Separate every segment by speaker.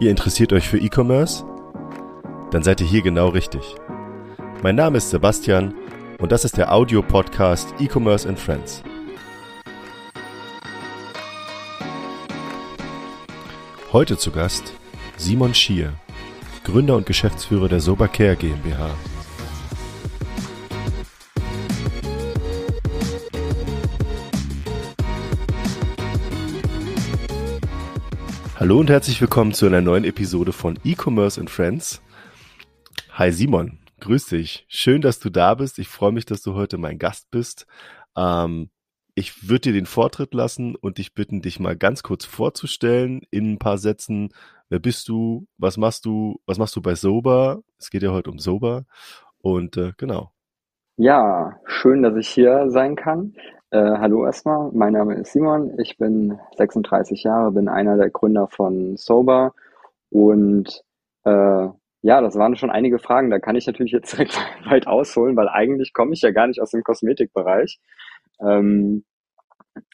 Speaker 1: Ihr interessiert euch für E-Commerce? Dann seid ihr hier genau richtig. Mein Name ist Sebastian und das ist der Audio-Podcast E-Commerce and Friends. Heute zu Gast Simon Schier, Gründer und Geschäftsführer der Sobercare GmbH. Hallo und herzlich willkommen zu einer neuen Episode von E-Commerce and Friends. Hi Simon, grüß dich. Schön, dass du da bist. Ich freue mich, dass du heute mein Gast bist. Ähm, ich würde dir den Vortritt lassen und dich bitten, dich mal ganz kurz vorzustellen in ein paar Sätzen. Wer bist du? Was machst du? Was machst du bei Sober? Es geht ja heute um Sober. Und äh, genau.
Speaker 2: Ja, schön, dass ich hier sein kann. Äh, hallo erstmal, mein Name ist Simon, ich bin 36 Jahre, bin einer der Gründer von Sober und äh, ja, das waren schon einige Fragen, da kann ich natürlich jetzt direkt weit ausholen, weil eigentlich komme ich ja gar nicht aus dem Kosmetikbereich. Ähm,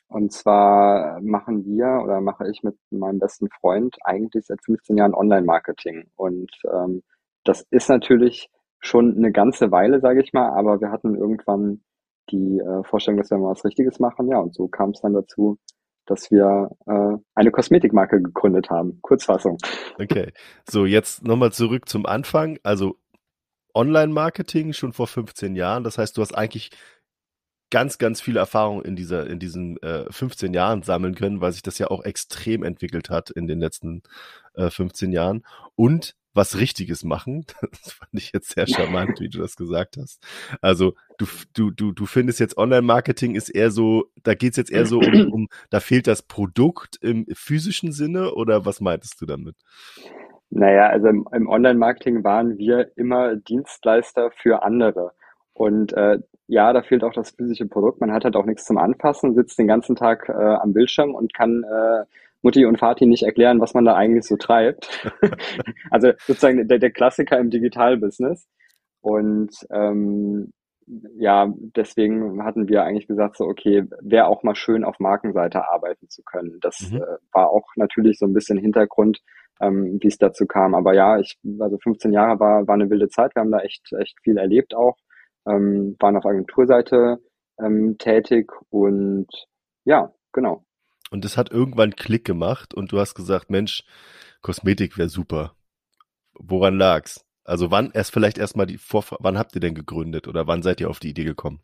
Speaker 2: und zwar machen wir oder mache ich mit meinem besten Freund eigentlich seit 15 Jahren Online-Marketing und ähm, das ist natürlich schon eine ganze Weile, sage ich mal, aber wir hatten irgendwann die äh, Vorstellung, dass wir mal was Richtiges machen. Ja, und so kam es dann dazu, dass wir äh, eine Kosmetikmarke gegründet haben. Kurzfassung.
Speaker 1: Okay, so jetzt nochmal zurück zum Anfang. Also Online-Marketing schon vor 15 Jahren. Das heißt, du hast eigentlich ganz, ganz viel Erfahrung in dieser, in diesen äh, 15 Jahren sammeln können, weil sich das ja auch extrem entwickelt hat in den letzten äh, 15 Jahren. Und was Richtiges machen. Das fand ich jetzt sehr charmant, wie du das gesagt hast. Also du, du, du, du findest jetzt Online-Marketing ist eher so, da geht's jetzt eher so um, um, da fehlt das Produkt im physischen Sinne oder was meintest du damit?
Speaker 2: Naja, also im, im Online-Marketing waren wir immer Dienstleister für andere. Und äh, ja, da fehlt auch das physische Produkt. Man hat halt auch nichts zum Anfassen, sitzt den ganzen Tag äh, am Bildschirm und kann äh, Mutti und Vati nicht erklären, was man da eigentlich so treibt. also sozusagen der, der Klassiker im Digitalbusiness. Und ähm, ja, deswegen hatten wir eigentlich gesagt, so okay, wäre auch mal schön auf Markenseite arbeiten zu können. Das mhm. äh, war auch natürlich so ein bisschen Hintergrund, ähm, wie es dazu kam. Aber ja, ich, also 15 Jahre war, war eine wilde Zeit. Wir haben da echt, echt viel erlebt auch, ähm, waren auf Agenturseite ähm, tätig und ja, genau.
Speaker 1: Und es hat irgendwann Klick gemacht und du hast gesagt, Mensch, Kosmetik wäre super. Woran lag's? Also wann erst vielleicht erstmal die Vor wann habt ihr denn gegründet oder wann seid ihr auf die Idee gekommen?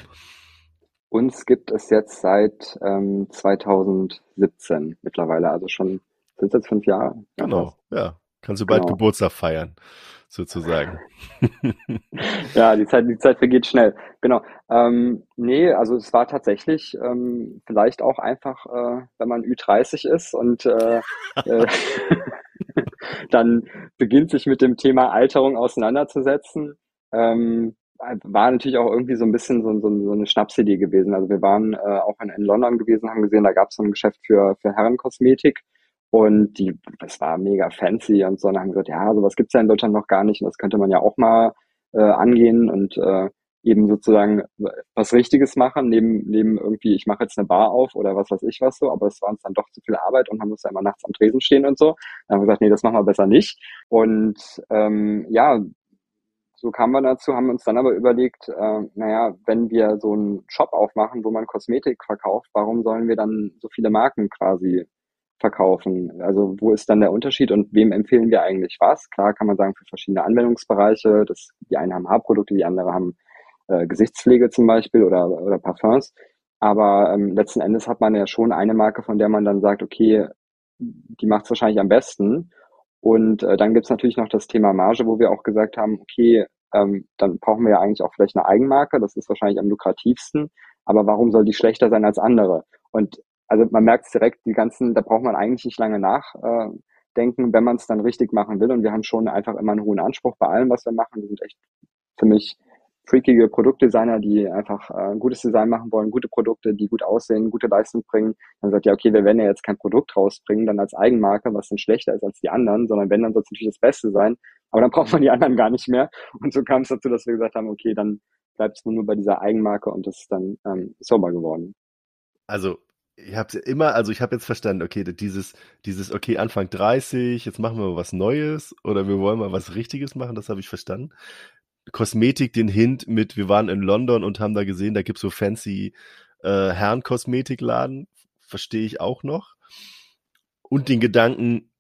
Speaker 2: Uns gibt es jetzt seit ähm, 2017 mittlerweile, also schon sind jetzt fünf Jahre.
Speaker 1: Genau, ja. Kannst du bald genau. Geburtstag feiern sozusagen.
Speaker 2: ja, die Zeit, die Zeit vergeht schnell. Genau. Ähm, nee, also es war tatsächlich ähm, vielleicht auch einfach, äh, wenn man Ü30 ist und äh, äh, dann beginnt sich mit dem Thema Alterung auseinanderzusetzen. Ähm, war natürlich auch irgendwie so ein bisschen so, so, so eine Schnapsidee gewesen. Also wir waren äh, auch in, in London gewesen, haben gesehen, da gab es so ein Geschäft für, für Herrenkosmetik und die, das war mega fancy und so. Und haben gesagt, ja, sowas gibt's ja in Deutschland noch gar nicht. Und das könnte man ja auch mal äh, angehen und äh, eben sozusagen was Richtiges machen, neben, neben irgendwie, ich mache jetzt eine Bar auf oder was weiß ich was so, aber es war uns dann doch zu viel Arbeit und man musste immer nachts am Tresen stehen und so. Dann haben wir gesagt, nee, das machen wir besser nicht. Und ähm, ja, so kamen wir dazu, haben uns dann aber überlegt, äh, naja, wenn wir so einen Shop aufmachen, wo man Kosmetik verkauft, warum sollen wir dann so viele Marken quasi verkaufen? Also wo ist dann der Unterschied und wem empfehlen wir eigentlich was? Klar kann man sagen, für verschiedene Anwendungsbereiche, das, die einen haben Haarprodukte, die andere haben äh, Gesichtspflege zum Beispiel oder, oder Parfums. Aber ähm, letzten Endes hat man ja schon eine Marke, von der man dann sagt, okay, die macht es wahrscheinlich am besten. Und äh, dann gibt's natürlich noch das Thema Marge, wo wir auch gesagt haben, okay, ähm, dann brauchen wir ja eigentlich auch vielleicht eine Eigenmarke, das ist wahrscheinlich am lukrativsten, aber warum soll die schlechter sein als andere? Und also man merkt es direkt, die ganzen, da braucht man eigentlich nicht lange nachdenken, äh, wenn man es dann richtig machen will. Und wir haben schon einfach immer einen hohen Anspruch bei allem, was wir machen. Wir sind echt für mich freakige Produktdesigner, die einfach äh, ein gutes Design machen wollen, gute Produkte, die gut aussehen, gute Leistung bringen. Dann sagt ja, okay, wir werden ja jetzt kein Produkt rausbringen, dann als Eigenmarke, was dann schlechter ist als die anderen, sondern wenn, dann soll es natürlich das Beste sein. Aber dann braucht man die anderen gar nicht mehr. Und so kam es dazu, dass wir gesagt haben, okay, dann bleibt es nur bei dieser Eigenmarke und das ist dann ähm, sober geworden.
Speaker 1: Also ich habe immer, also ich habe jetzt verstanden, okay, dieses, dieses, okay, Anfang 30, jetzt machen wir mal was Neues oder wir wollen mal was Richtiges machen, das habe ich verstanden. Kosmetik, den Hint mit, wir waren in London und haben da gesehen, da gibt's so fancy äh, Herrenkosmetikladen, verstehe ich auch noch. Und den Gedanken,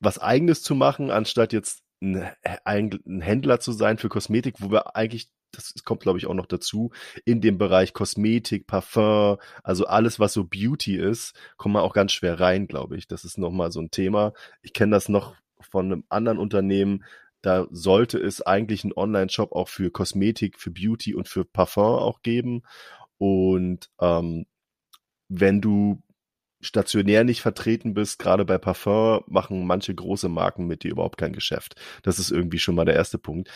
Speaker 1: was eigenes zu machen, anstatt jetzt ein, ein Händler zu sein für Kosmetik, wo wir eigentlich das kommt, glaube ich, auch noch dazu, in dem Bereich Kosmetik, Parfum, also alles, was so Beauty ist, kommt man auch ganz schwer rein, glaube ich. Das ist nochmal so ein Thema. Ich kenne das noch von einem anderen Unternehmen, da sollte es eigentlich einen Online-Shop auch für Kosmetik, für Beauty und für Parfum auch geben. Und ähm, wenn du stationär nicht vertreten bist, gerade bei Parfum, machen manche große Marken mit dir überhaupt kein Geschäft. Das ist irgendwie schon mal der erste Punkt.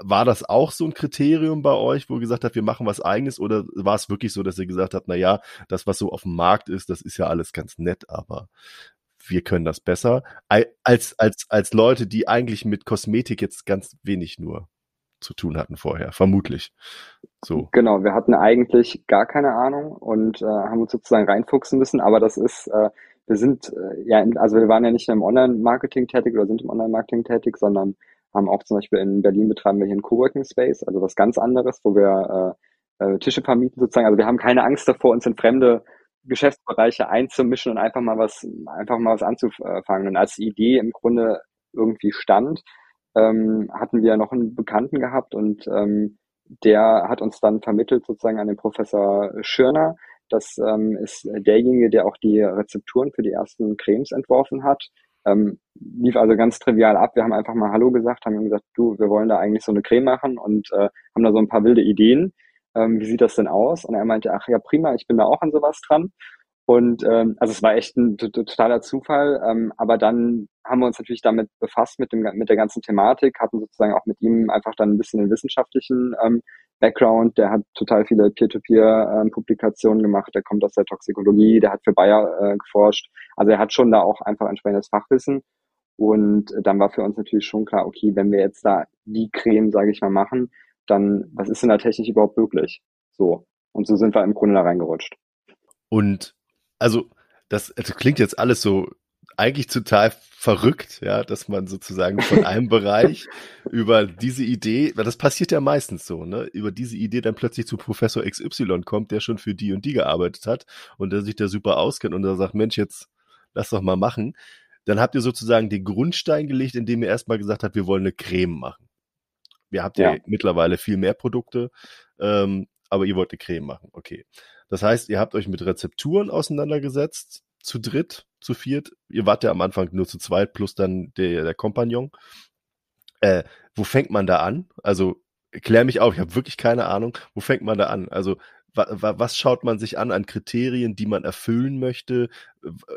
Speaker 1: War das auch so ein Kriterium bei euch, wo ihr gesagt habt, wir machen was eigenes oder war es wirklich so, dass ihr gesagt habt, na ja, das, was so auf dem Markt ist, das ist ja alles ganz nett, aber wir können das besser als, als, als Leute, die eigentlich mit Kosmetik jetzt ganz wenig nur zu tun hatten vorher, vermutlich. So.
Speaker 2: Genau, wir hatten eigentlich gar keine Ahnung und äh, haben uns sozusagen reinfuchsen müssen, aber das ist, äh, wir sind, äh, ja, also wir waren ja nicht im Online-Marketing tätig oder sind im Online-Marketing tätig, sondern haben auch zum Beispiel in Berlin betreiben wir hier einen Coworking Space, also was ganz anderes, wo wir äh, äh, Tische vermieten sozusagen. Also wir haben keine Angst davor, uns in fremde Geschäftsbereiche einzumischen und einfach mal was, einfach mal was anzufangen. Und als Idee im Grunde irgendwie stand, ähm, hatten wir noch einen Bekannten gehabt und ähm, der hat uns dann vermittelt sozusagen an den Professor Schirner. Das ähm, ist derjenige, der auch die Rezepturen für die ersten Cremes entworfen hat. Ähm, lief also ganz trivial ab. Wir haben einfach mal Hallo gesagt, haben gesagt, du, wir wollen da eigentlich so eine Creme machen und äh, haben da so ein paar wilde Ideen. Ähm, wie sieht das denn aus? Und er meinte, ach ja, prima, ich bin da auch an sowas dran. Und ähm, also es war echt ein totaler Zufall, ähm, aber dann haben wir uns natürlich damit befasst mit dem mit der ganzen Thematik, hatten sozusagen auch mit ihm einfach dann ein bisschen den wissenschaftlichen ähm, Background. Der hat total viele Peer-to-Peer-Publikationen gemacht. Der kommt aus der Toxikologie, der hat für Bayer äh, geforscht. Also er hat schon da auch einfach entsprechendes Fachwissen. Und dann war für uns natürlich schon klar, okay, wenn wir jetzt da die Creme, sage ich mal, machen, dann was ist denn da technisch überhaupt möglich? So. Und so sind wir im Grunde da reingerutscht.
Speaker 1: Und also das, das klingt jetzt alles so eigentlich total verrückt, ja, dass man sozusagen von einem Bereich über diese Idee, weil das passiert ja meistens so, ne, über diese Idee dann plötzlich zu Professor XY kommt, der schon für die und die gearbeitet hat und der sich da super auskennt und da sagt, Mensch, jetzt lass doch mal machen. Dann habt ihr sozusagen den Grundstein gelegt, indem ihr erstmal gesagt habt, wir wollen eine Creme machen. Wir habt ja, ja mittlerweile viel mehr Produkte, ähm, aber ihr wollt eine Creme machen, okay. Das heißt, ihr habt euch mit Rezepturen auseinandergesetzt, zu dritt, zu viert. Ihr wart ja am Anfang nur zu zweit plus dann der, der Kompagnon. Äh, wo fängt man da an? Also klär mich auf, ich habe wirklich keine Ahnung. Wo fängt man da an? Also wa, wa, was schaut man sich an an Kriterien, die man erfüllen möchte?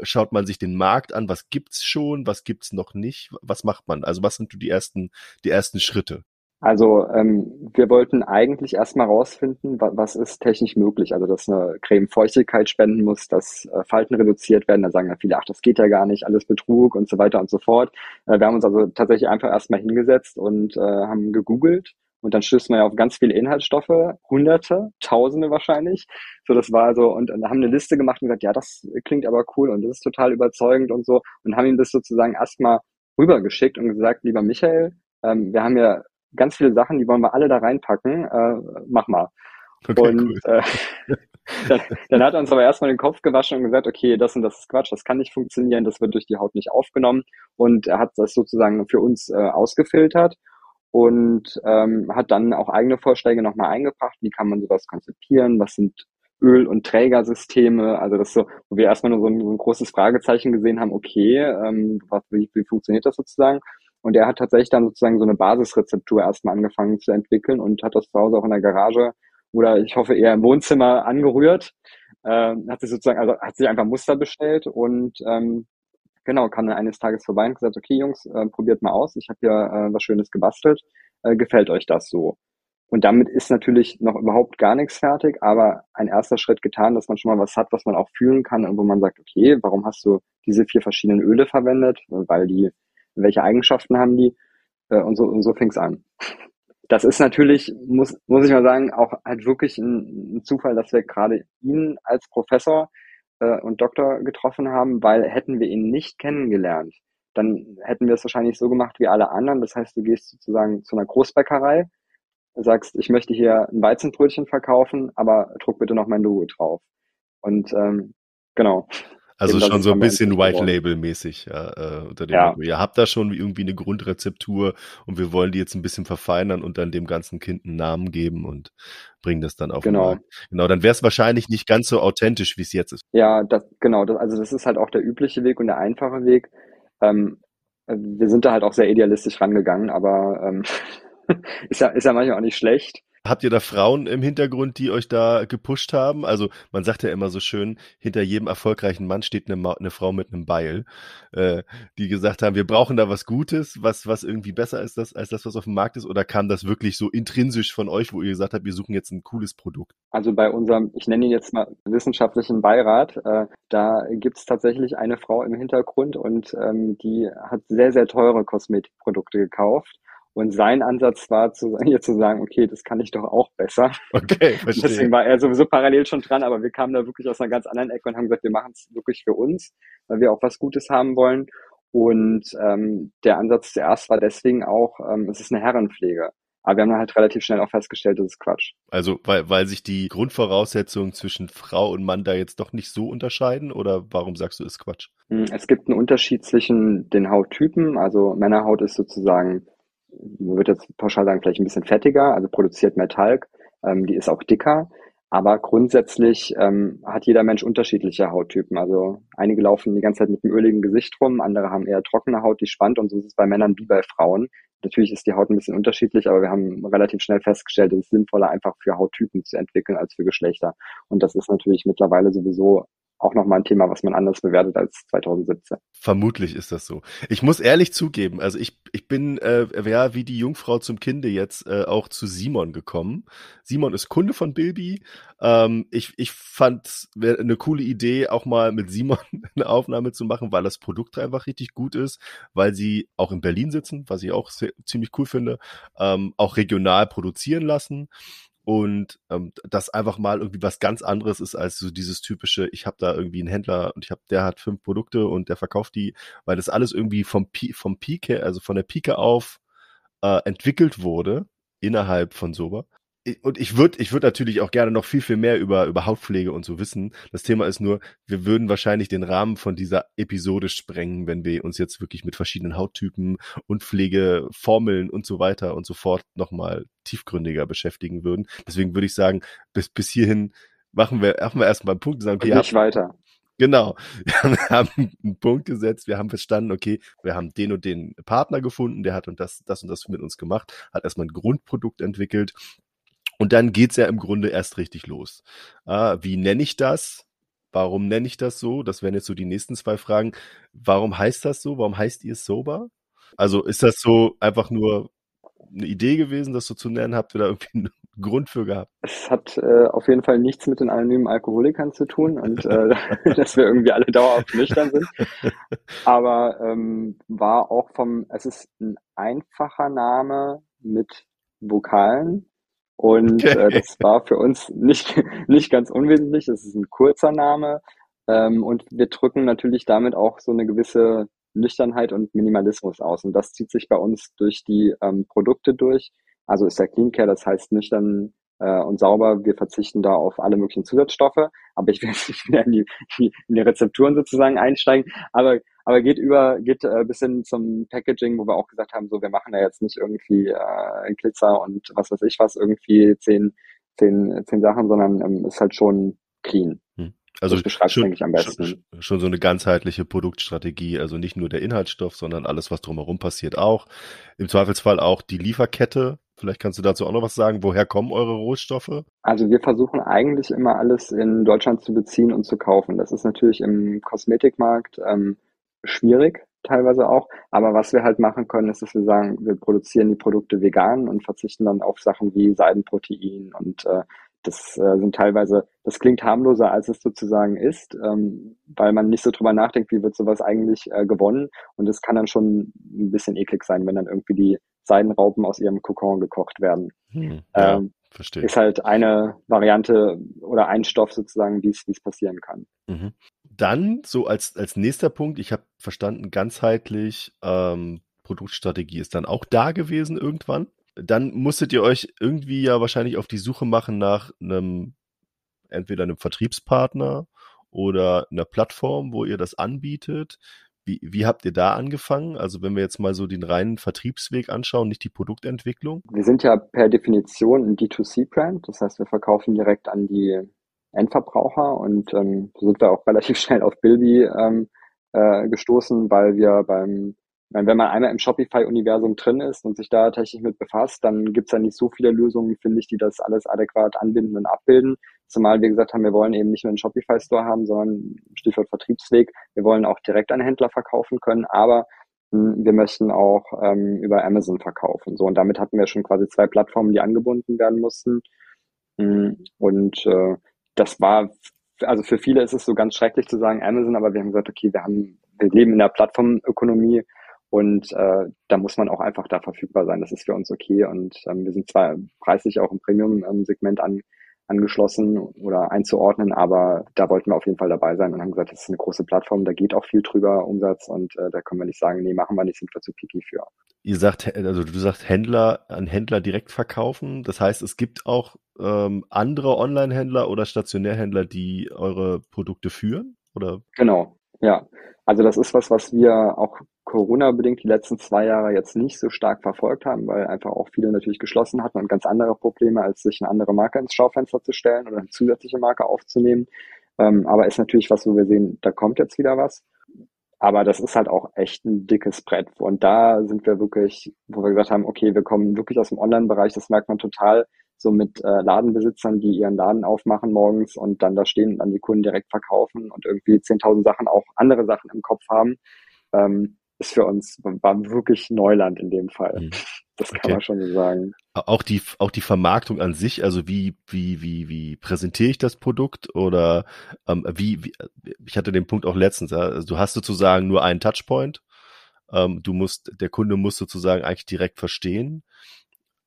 Speaker 1: Schaut man sich den Markt an? Was gibt's schon? Was gibt's noch nicht? Was macht man? Also was sind die ersten, die ersten Schritte?
Speaker 2: Also ähm, wir wollten eigentlich erstmal rausfinden, wa was ist technisch möglich. Also dass eine Creme Feuchtigkeit spenden muss, dass äh, Falten reduziert werden. Da sagen ja viele, ach, das geht ja gar nicht, alles Betrug und so weiter und so fort. Äh, wir haben uns also tatsächlich einfach erstmal hingesetzt und äh, haben gegoogelt und dann stößt man ja auf ganz viele Inhaltsstoffe, hunderte, tausende wahrscheinlich. So, das war so, und, und haben eine Liste gemacht und gesagt, ja, das klingt aber cool und das ist total überzeugend und so. Und haben ihm das sozusagen erstmal rübergeschickt und gesagt, lieber Michael, ähm, wir haben ja ganz viele Sachen, die wollen wir alle da reinpacken, äh, mach mal. Okay, und cool. äh, dann, dann hat er uns aber erstmal den Kopf gewaschen und gesagt, okay, das und das ist Quatsch, das kann nicht funktionieren, das wird durch die Haut nicht aufgenommen. Und er hat das sozusagen für uns äh, ausgefiltert und ähm, hat dann auch eigene Vorschläge nochmal eingebracht, wie kann man sowas konzipieren, was sind Öl- und Trägersysteme, also das so, wo wir erstmal nur so ein, so ein großes Fragezeichen gesehen haben, okay, ähm, was, wie, wie funktioniert das sozusagen? Und er hat tatsächlich dann sozusagen so eine Basisrezeptur erstmal angefangen zu entwickeln und hat das zu Hause auch in der Garage oder ich hoffe eher im Wohnzimmer angerührt. Äh, hat sich sozusagen, also hat sich einfach Muster bestellt und ähm, genau, kam dann eines Tages vorbei und gesagt, okay Jungs, äh, probiert mal aus, ich habe hier äh, was Schönes gebastelt, äh, gefällt euch das so? Und damit ist natürlich noch überhaupt gar nichts fertig, aber ein erster Schritt getan, dass man schon mal was hat, was man auch fühlen kann und wo man sagt, okay, warum hast du diese vier verschiedenen Öle verwendet? Weil die welche Eigenschaften haben die äh, und so, und so fing es an. Das ist natürlich, muss, muss ich mal sagen, auch halt wirklich ein, ein Zufall, dass wir gerade ihn als Professor äh, und Doktor getroffen haben, weil hätten wir ihn nicht kennengelernt, dann hätten wir es wahrscheinlich so gemacht wie alle anderen. Das heißt, du gehst sozusagen zu einer Großbäckerei, sagst, ich möchte hier ein Weizenbrötchen verkaufen, aber druck bitte noch mein Logo drauf. Und ähm, genau.
Speaker 1: Also Eben, schon so ein bisschen White-Label-mäßig ja, äh, unter dem ja. Ihr habt da schon irgendwie eine Grundrezeptur und wir wollen die jetzt ein bisschen verfeinern und dann dem ganzen Kind einen Namen geben und bringen das dann auf
Speaker 2: genau. den Markt.
Speaker 1: Genau, dann wäre es wahrscheinlich nicht ganz so authentisch, wie es jetzt ist.
Speaker 2: Ja, das, genau. Das, also das ist halt auch der übliche Weg und der einfache Weg. Ähm, wir sind da halt auch sehr idealistisch rangegangen, aber ähm, ist, ja, ist ja manchmal auch nicht schlecht.
Speaker 1: Habt ihr da Frauen im Hintergrund, die euch da gepusht haben? Also man sagt ja immer so schön, hinter jedem erfolgreichen Mann steht eine, eine Frau mit einem Beil, äh, die gesagt haben, wir brauchen da was Gutes, was, was irgendwie besser ist das, als das, was auf dem Markt ist. Oder kam das wirklich so intrinsisch von euch, wo ihr gesagt habt, wir suchen jetzt ein cooles Produkt?
Speaker 2: Also bei unserem, ich nenne ihn jetzt mal wissenschaftlichen Beirat, äh, da gibt es tatsächlich eine Frau im Hintergrund und ähm, die hat sehr, sehr teure Kosmetikprodukte gekauft und sein Ansatz war, zu, hier zu sagen, okay, das kann ich doch auch besser.
Speaker 1: Okay, verstehe.
Speaker 2: Deswegen war er sowieso parallel schon dran, aber wir kamen da wirklich aus einer ganz anderen Ecke und haben gesagt, wir machen es wirklich für uns, weil wir auch was Gutes haben wollen. Und ähm, der Ansatz zuerst war deswegen auch, ähm, es ist eine Herrenpflege. Aber wir haben halt relativ schnell auch festgestellt, das ist Quatsch.
Speaker 1: Also, weil, weil sich die Grundvoraussetzungen zwischen Frau und Mann da jetzt doch nicht so unterscheiden? Oder warum sagst du, ist Quatsch?
Speaker 2: Hm, es gibt einen Unterschied zwischen den Hauttypen. Also Männerhaut ist sozusagen man wird jetzt pauschal sagen, vielleicht ein bisschen fettiger, also produziert mehr Talg, ähm, die ist auch dicker. Aber grundsätzlich ähm, hat jeder Mensch unterschiedliche Hauttypen. Also einige laufen die ganze Zeit mit einem öligen Gesicht rum, andere haben eher trockene Haut, die spannt und so ist es bei Männern wie bei Frauen. Natürlich ist die Haut ein bisschen unterschiedlich, aber wir haben relativ schnell festgestellt, es ist sinnvoller, einfach für Hauttypen zu entwickeln als für Geschlechter. Und das ist natürlich mittlerweile sowieso auch nochmal ein Thema, was man anders bewertet als 2017.
Speaker 1: Vermutlich ist das so. Ich muss ehrlich zugeben, also ich, ich bin äh, ja wie die Jungfrau zum Kinde jetzt äh, auch zu Simon gekommen. Simon ist Kunde von Bilby. Ähm, ich, ich fand eine coole Idee, auch mal mit Simon eine Aufnahme zu machen, weil das Produkt einfach richtig gut ist, weil sie auch in Berlin sitzen, was ich auch sehr, ziemlich cool finde, ähm, auch regional produzieren lassen und ähm, das einfach mal irgendwie was ganz anderes ist als so dieses typische, ich habe da irgendwie einen Händler und ich habe, der hat fünf Produkte und der verkauft die, weil das alles irgendwie vom, vom Pike, also von der Pike auf äh, entwickelt wurde innerhalb von Sober und ich würde ich würde natürlich auch gerne noch viel, viel mehr über, über Hautpflege und so wissen. Das Thema ist nur, wir würden wahrscheinlich den Rahmen von dieser Episode sprengen, wenn wir uns jetzt wirklich mit verschiedenen Hauttypen und Pflegeformeln und so weiter und so fort nochmal tiefgründiger beschäftigen würden. Deswegen würde ich sagen, bis, bis hierhin machen wir, machen wir erstmal einen Punkt.
Speaker 2: Sagen, okay, nicht weiter.
Speaker 1: Genau. Wir haben einen Punkt gesetzt, wir haben verstanden, okay, wir haben den und den Partner gefunden, der hat und das, das und das mit uns gemacht, hat erstmal ein Grundprodukt entwickelt und dann geht's ja im Grunde erst richtig los. Ah, wie nenne ich das? Warum nenne ich das so? Das wären jetzt so die nächsten zwei Fragen. Warum heißt das so? Warum heißt ihr Sober? Also ist das so einfach nur eine Idee gewesen, das so zu nennen? Habt ihr da irgendwie einen Grund für gehabt?
Speaker 2: Es hat äh, auf jeden Fall nichts mit den anonymen Alkoholikern zu tun und äh, dass wir irgendwie alle dauerhaft nüchtern sind. Aber ähm, war auch vom, es ist ein einfacher Name mit Vokalen und okay. äh, das war für uns nicht, nicht ganz unwesentlich. Das ist ein kurzer Name. Ähm, und wir drücken natürlich damit auch so eine gewisse Nüchternheit und Minimalismus aus. Und das zieht sich bei uns durch die ähm, Produkte durch. Also ist der Clean Care, das heißt nüchtern äh, und sauber. Wir verzichten da auf alle möglichen Zusatzstoffe. Aber ich will nicht mehr in die, in die Rezepturen sozusagen einsteigen. Aber aber geht über, geht äh, bis hin zum Packaging, wo wir auch gesagt haben, so wir machen da jetzt nicht irgendwie äh, Glitzer und was weiß ich was, irgendwie zehn, zehn, zehn Sachen, sondern ähm, ist halt schon clean. Hm.
Speaker 1: Also schon, eigentlich am besten. Schon, schon so eine ganzheitliche Produktstrategie, also nicht nur der Inhaltsstoff, sondern alles, was drumherum passiert auch. Im Zweifelsfall auch die Lieferkette. Vielleicht kannst du dazu auch noch was sagen. Woher kommen eure Rohstoffe?
Speaker 2: Also wir versuchen eigentlich immer alles in Deutschland zu beziehen und zu kaufen. Das ist natürlich im Kosmetikmarkt ähm, schwierig, teilweise auch. Aber was wir halt machen können, ist, dass wir sagen, wir produzieren die Produkte vegan und verzichten dann auf Sachen wie Seidenprotein und äh, das äh, sind teilweise, das klingt harmloser, als es sozusagen ist, ähm, weil man nicht so drüber nachdenkt, wie wird sowas eigentlich äh, gewonnen. Und es kann dann schon ein bisschen eklig sein, wenn dann irgendwie die Seidenraupen aus ihrem Kokon gekocht werden. Hm,
Speaker 1: ja. ähm, Verstehe.
Speaker 2: Ist halt eine Variante oder ein Stoff sozusagen, wie es passieren kann.
Speaker 1: Mhm. Dann so als, als nächster Punkt, ich habe verstanden, ganzheitlich ähm, Produktstrategie ist dann auch da gewesen irgendwann. Dann musstet ihr euch irgendwie ja wahrscheinlich auf die Suche machen nach einem, entweder einem Vertriebspartner oder einer Plattform, wo ihr das anbietet. Wie, wie habt ihr da angefangen? Also wenn wir jetzt mal so den reinen Vertriebsweg anschauen, nicht die Produktentwicklung.
Speaker 2: Wir sind ja per Definition ein D2C-Brand. Das heißt, wir verkaufen direkt an die Endverbraucher und ähm, sind wir auch relativ schnell auf Bilby ähm, äh, gestoßen, weil wir beim meine, wenn man einmal im Shopify-Universum drin ist und sich da tatsächlich mit befasst, dann gibt's ja nicht so viele Lösungen, finde ich, die das alles adäquat anbinden und abbilden. Zumal wir gesagt haben, wir wollen eben nicht nur einen Shopify-Store haben, sondern Stichwort Vertriebsweg, wir wollen auch direkt an Händler verkaufen können, aber hm, wir möchten auch ähm, über Amazon verkaufen. So, und damit hatten wir schon quasi zwei Plattformen, die angebunden werden mussten. Hm, und äh, das war, also für viele ist es so ganz schrecklich zu sagen Amazon, aber wir haben gesagt, okay, wir haben, wir leben in der Plattformökonomie und äh, da muss man auch einfach da verfügbar sein. Das ist für uns okay. Und ähm, wir sind zwar preislich auch im Premium-Segment an, angeschlossen oder einzuordnen, aber da wollten wir auf jeden Fall dabei sein und haben gesagt, das ist eine große Plattform, da geht auch viel drüber Umsatz und äh, da können wir nicht sagen, nee, machen wir nicht, sind wir zu picky für.
Speaker 1: Ihr sagt, also du sagst Händler an Händler direkt verkaufen. Das heißt, es gibt auch ähm, andere Online-Händler oder Stationärhändler, die eure Produkte führen? Oder?
Speaker 2: Genau, ja. Also das ist was, was wir auch Corona-bedingt die letzten zwei Jahre jetzt nicht so stark verfolgt haben, weil einfach auch viele natürlich geschlossen hatten und ganz andere Probleme, als sich eine andere Marke ins Schaufenster zu stellen oder eine zusätzliche Marke aufzunehmen. Ähm, aber ist natürlich was, wo wir sehen, da kommt jetzt wieder was. Aber das ist halt auch echt ein dickes Brett. Und da sind wir wirklich, wo wir gesagt haben, okay, wir kommen wirklich aus dem Online-Bereich, das merkt man total, so mit äh, Ladenbesitzern, die ihren Laden aufmachen morgens und dann da stehen und dann die Kunden direkt verkaufen und irgendwie 10.000 Sachen, auch andere Sachen im Kopf haben. Ähm, ist für uns, war wirklich Neuland in dem Fall. Mhm. Das kann okay. man schon so sagen.
Speaker 1: Auch die, auch die Vermarktung an sich, also wie, wie, wie, wie präsentiere ich das Produkt oder ähm, wie, wie, ich hatte den Punkt auch letztens, also du hast sozusagen nur einen Touchpoint. Ähm, du musst, der Kunde muss sozusagen eigentlich direkt verstehen,